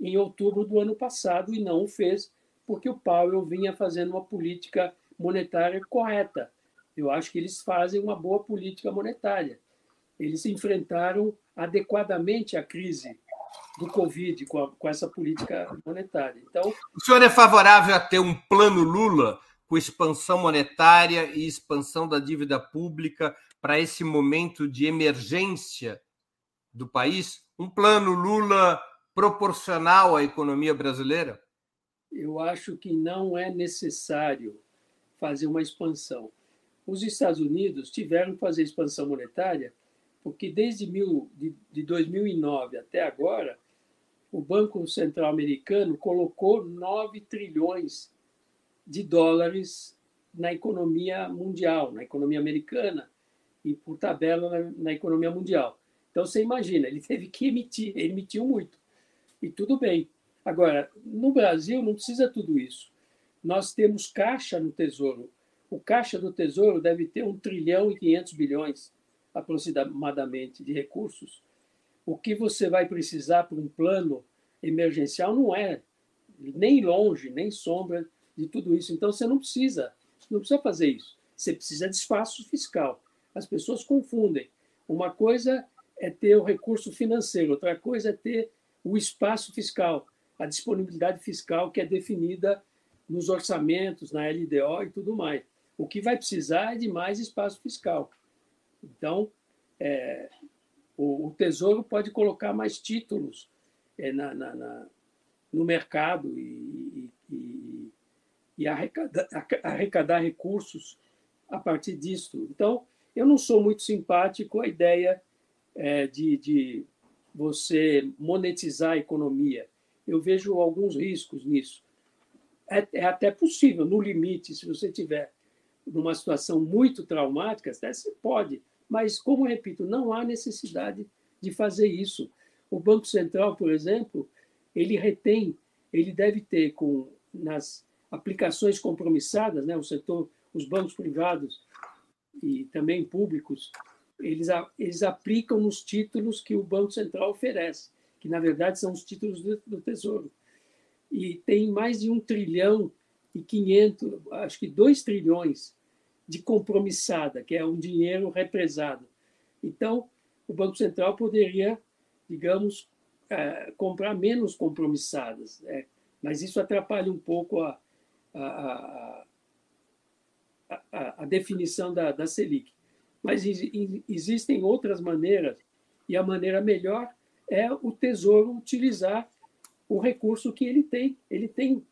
em outubro do ano passado e não o fez, porque o Powell vinha fazendo uma política monetária correta. Eu acho que eles fazem uma boa política monetária eles enfrentaram adequadamente a crise do Covid com, a, com, essa política monetária. Então, o senhor é favorável a ter um plano Lula com expansão monetária e expansão da dívida pública para esse momento de emergência do país? Um plano Lula proporcional à economia brasileira? Eu acho que não é necessário fazer uma expansão. Os Estados Unidos tiveram que fazer expansão monetária porque desde mil, de, de 2009 até agora, o Banco Central Americano colocou 9 trilhões de dólares na economia mundial, na economia americana e, por tabela, na, na economia mundial. Então, você imagina, ele [LAUGHS] teve que emitir, ele emitiu muito. E tudo bem. Agora, no Brasil, não precisa tudo isso. Nós temos caixa no Tesouro. O caixa do Tesouro deve ter 1 trilhão e 500 bilhões aproximadamente de recursos, o que você vai precisar para um plano emergencial não é nem longe, nem sombra de tudo isso. Então você não precisa, não precisa fazer isso. Você precisa de espaço fiscal. As pessoas confundem. Uma coisa é ter o recurso financeiro, outra coisa é ter o espaço fiscal, a disponibilidade fiscal que é definida nos orçamentos, na LDO e tudo mais. O que vai precisar é de mais espaço fiscal. Então, é, o, o, Tesouro pode colocar mais títulos é, na, na, na, no mercado e, e, e arrecadar, arrecadar, recursos a partir disso. Então, eu não sou muito simpático à ideia é, de, de você monetizar a economia. Eu vejo alguns riscos nisso. É, é, até possível, no limite, se você tiver numa situação muito traumática, até se pode mas, como repito, não há necessidade de fazer isso. O Banco Central, por exemplo, ele retém, ele deve ter com nas aplicações compromissadas, né, o setor, os bancos privados e também públicos, eles, eles aplicam nos títulos que o Banco Central oferece, que na verdade são os títulos do, do Tesouro. E tem mais de um trilhão e 500, acho que dois trilhões de compromissada, que é um dinheiro represado. Então, o Banco Central poderia, digamos, é, comprar menos compromissadas, né? mas isso atrapalha um pouco a, a, a, a definição da, da Selic. Mas existem outras maneiras, e a maneira melhor é o Tesouro utilizar o recurso que ele tem. Ele tem,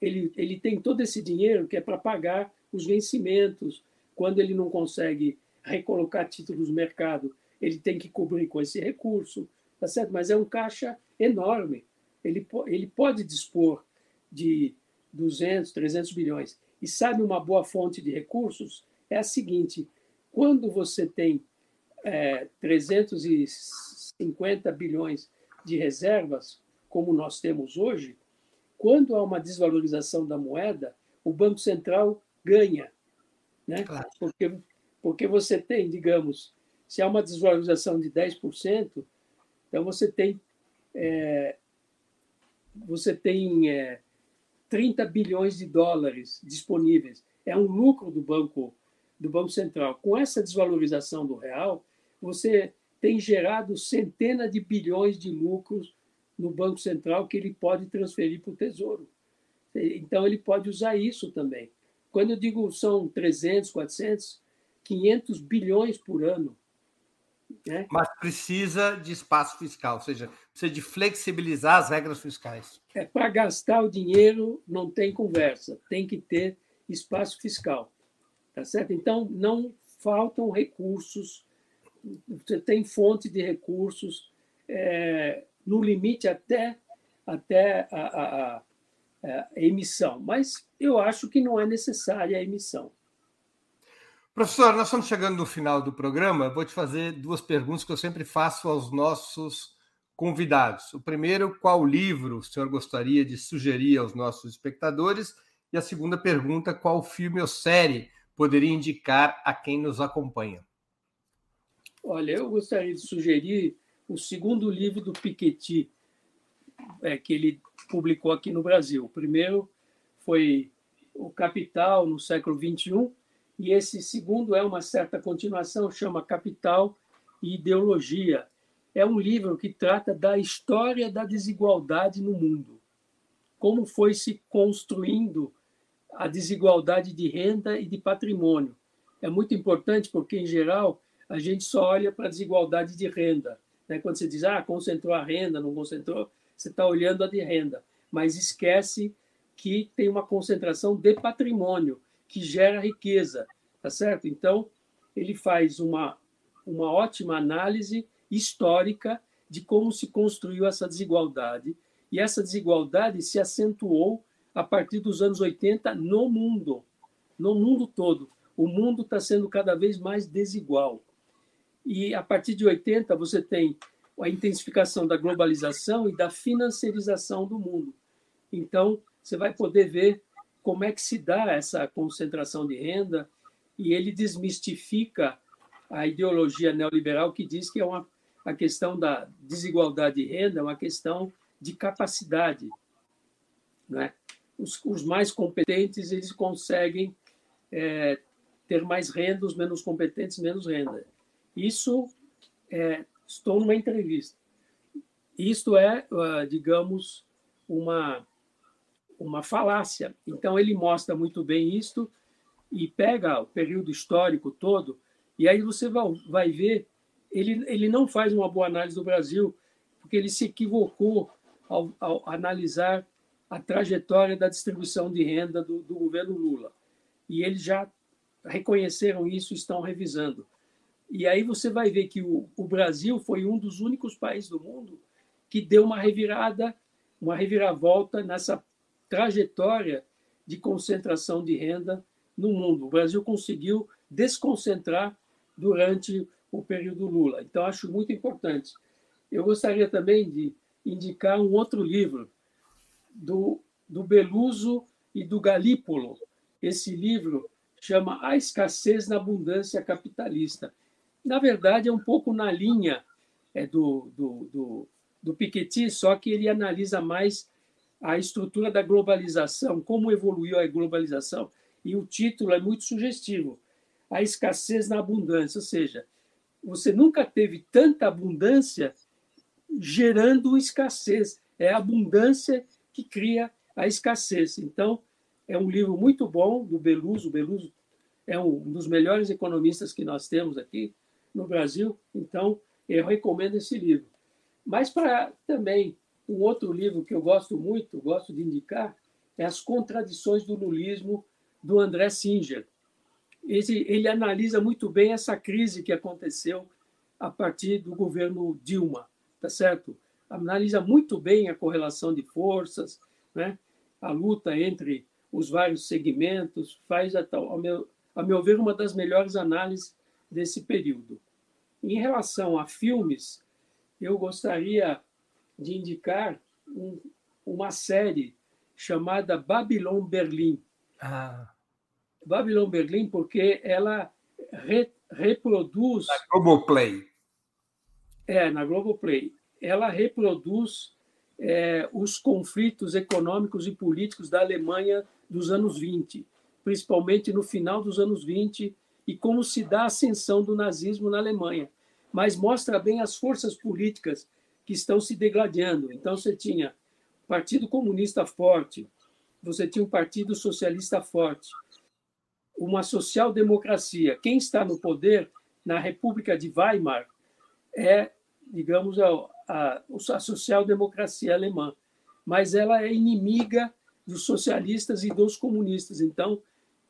ele, ele tem todo esse dinheiro que é para pagar os vencimentos, quando ele não consegue recolocar títulos no mercado, ele tem que cobrir com esse recurso, tá certo? Mas é um caixa enorme. Ele, ele pode dispor de 200, 300 bilhões. E sabe uma boa fonte de recursos? É a seguinte: quando você tem é, 350 bilhões de reservas, como nós temos hoje, quando há uma desvalorização da moeda, o Banco Central ganha. Né? Claro. Porque, porque você tem, digamos, se há uma desvalorização de 10%, então você tem, é, você tem é, 30 bilhões de dólares disponíveis. É um lucro do Banco, do banco Central. Com essa desvalorização do real, você tem gerado centenas de bilhões de lucros no Banco Central que ele pode transferir para o Tesouro. Então, ele pode usar isso também. Quando eu digo são 300, 400, 500 bilhões por ano Né? Mas precisa de espaço fiscal, ou seja, precisa de flexibilizar as regras fiscais. É, Para gastar o dinheiro não tem conversa, tem que ter espaço fiscal. Tá certo? Então, não faltam recursos, você tem fonte de recursos é, no limite até, até a, a, a, a emissão, mas eu acho que não é necessária a emissão. Professor, nós estamos chegando no final do programa. Vou te fazer duas perguntas que eu sempre faço aos nossos convidados. O primeiro, qual livro o senhor gostaria de sugerir aos nossos espectadores? E a segunda pergunta, qual filme ou série poderia indicar a quem nos acompanha? Olha, eu gostaria de sugerir o segundo livro do Piketty, é, que ele publicou aqui no Brasil. O primeiro foi O Capital no século XXI, e esse segundo é uma certa continuação, chama Capital e Ideologia. É um livro que trata da história da desigualdade no mundo. Como foi se construindo a desigualdade de renda e de patrimônio. É muito importante porque, em geral, a gente só olha para a desigualdade de renda. Né? Quando você diz, ah, concentrou a renda, não concentrou, você está olhando a de renda, mas esquece que tem uma concentração de patrimônio que gera riqueza, tá certo? Então, ele faz uma, uma ótima análise histórica de como se construiu essa desigualdade. E essa desigualdade se acentuou a partir dos anos 80 no mundo, no mundo todo. O mundo está sendo cada vez mais desigual. E a partir de 80 você tem a intensificação da globalização e da financiarização do mundo. Então, você vai poder ver como é que se dá essa concentração de renda e ele desmistifica a ideologia neoliberal que diz que é uma a questão da desigualdade de renda é uma questão de capacidade, né? Os, os mais competentes eles conseguem é, ter mais renda, os menos competentes menos renda. Isso é, estou numa entrevista. Isto é, ah, digamos, uma uma falácia. Então ele mostra muito bem isto e pega o período histórico todo, e aí você vai, ver, ele, ele não faz uma boa análise do Brasil, porque ele se equivocou ao, ao analisar a trajetória da distribuição de renda do, do governo Lula. E eles já reconheceram isso estão revisando. E aí você vai ver que o, o Brasil foi um dos únicos países do mundo que deu uma revirada, uma reviravolta nessa trajetória de concentração de renda no mundo. O Brasil conseguiu desconcentrar durante o período Lula. Então, acho muito importante. Eu gostaria também de indicar um outro livro do, do Beluso e do Galípolo. Esse livro chama A Escassez na Abundância Capitalista. Na verdade, é um pouco na linha é, do, do, do, do Piketty, só que ele analisa mais a estrutura da globalização, como evoluiu a globalização e o título é muito sugestivo: A escassez na abundância, ou seja, você nunca teve tanta abundância gerando escassez. É a abundância que cria a escassez. Então, é um livro muito bom do Beluso. O Beluso é um dos melhores economistas que nós temos aqui no Brasil. Então, eu recomendo esse livro. Mas para também um outro livro que eu gosto muito, gosto de indicar, é As Contradições do Lulismo do André Singer. Ele, ele analisa muito bem essa crise que aconteceu a partir do governo Dilma, tá certo? Analisa muito bem a correlação de forças, né? a luta entre os vários segmentos, faz, ao meu, a meu ver, uma das melhores análises desse período. Em relação a filmes, eu gostaria de indicar um, uma série chamada Babylon Berlim. Ah. Babylon Berlim, porque ela re, reproduz. Na Globoplay. É, na Globoplay. Ela reproduz é, os conflitos econômicos e políticos da Alemanha dos anos 20, principalmente no final dos anos 20, e como se dá a ascensão do nazismo na Alemanha. Mas mostra bem as forças políticas que estão se degradando. Então, você tinha Partido Comunista forte, você tinha um Partido Socialista forte, uma social-democracia. Quem está no poder na República de Weimar é, digamos, a, a, a social-democracia alemã, mas ela é inimiga dos socialistas e dos comunistas. Então,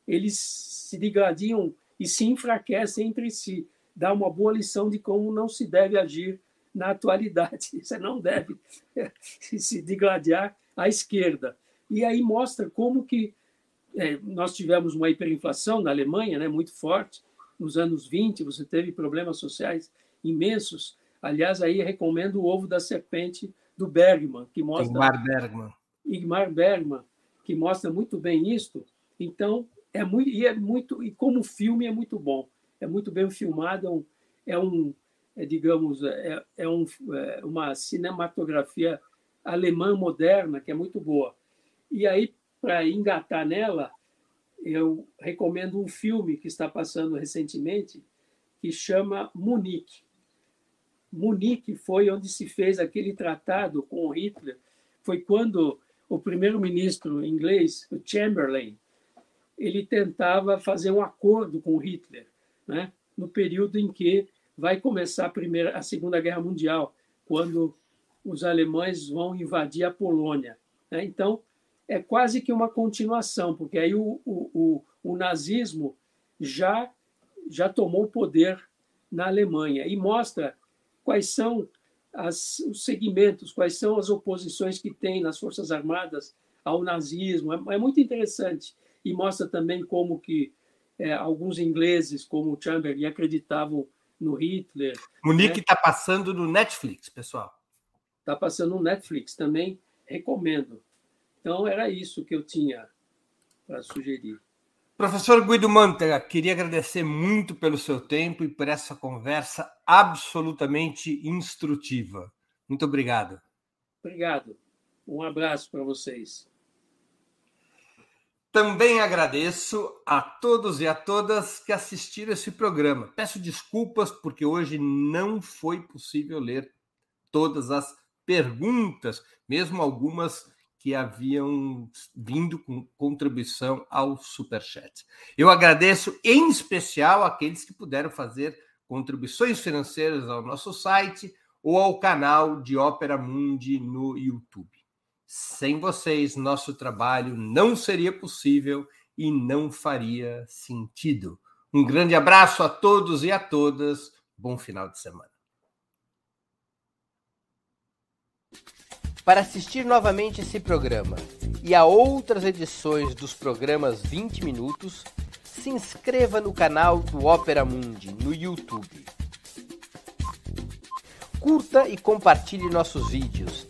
eles se degradiam e se enfraquecem entre si. Dá uma boa lição de como não se deve agir na atualidade. [LAUGHS] Você não deve [LAUGHS] se degladiar à esquerda. E aí mostra como que é, nós tivemos uma hiperinflação na Alemanha, né, muito forte, nos anos 20, você teve problemas sociais imensos. Aliás, aí recomendo o ovo da serpente do Bergman, que mostra Ingmar Bergman. Ingmar Bergman, que mostra muito bem isto. Então, é muito e é muito e como filme é muito bom. É muito bem filmado, é um, é um é, digamos, é, é, um, é uma cinematografia alemã moderna que é muito boa. E aí, para engatar nela, eu recomendo um filme que está passando recentemente, que chama Munique. Munique foi onde se fez aquele tratado com Hitler. Foi quando o primeiro-ministro inglês, o Chamberlain, ele tentava fazer um acordo com Hitler, né? no período em que vai começar a, primeira, a Segunda Guerra Mundial, quando os alemães vão invadir a Polônia. Né? Então, é quase que uma continuação, porque aí o, o, o, o nazismo já, já tomou poder na Alemanha e mostra quais são as, os segmentos, quais são as oposições que tem nas Forças Armadas ao nazismo. É, é muito interessante e mostra também como que é, alguns ingleses, como o Chamberlain, acreditavam no Hitler. Munique está né? Tá passando no Netflix, pessoal. Está passando no Netflix também, recomendo. Então, era isso que eu tinha para sugerir. Professor Guido Mantega, queria agradecer muito pelo seu tempo e por essa conversa absolutamente instrutiva. Muito obrigado. Obrigado. Um abraço para vocês. Também agradeço a todos e a todas que assistiram esse programa. Peço desculpas porque hoje não foi possível ler todas as perguntas, mesmo algumas que haviam vindo com contribuição ao Superchat. Eu agradeço em especial aqueles que puderam fazer contribuições financeiras ao nosso site ou ao canal de Ópera Mundi no YouTube. Sem vocês, nosso trabalho não seria possível e não faria sentido. Um grande abraço a todos e a todas. Bom final de semana. Para assistir novamente esse programa e a outras edições dos programas 20 Minutos, se inscreva no canal do Opera Mundi no YouTube. Curta e compartilhe nossos vídeos,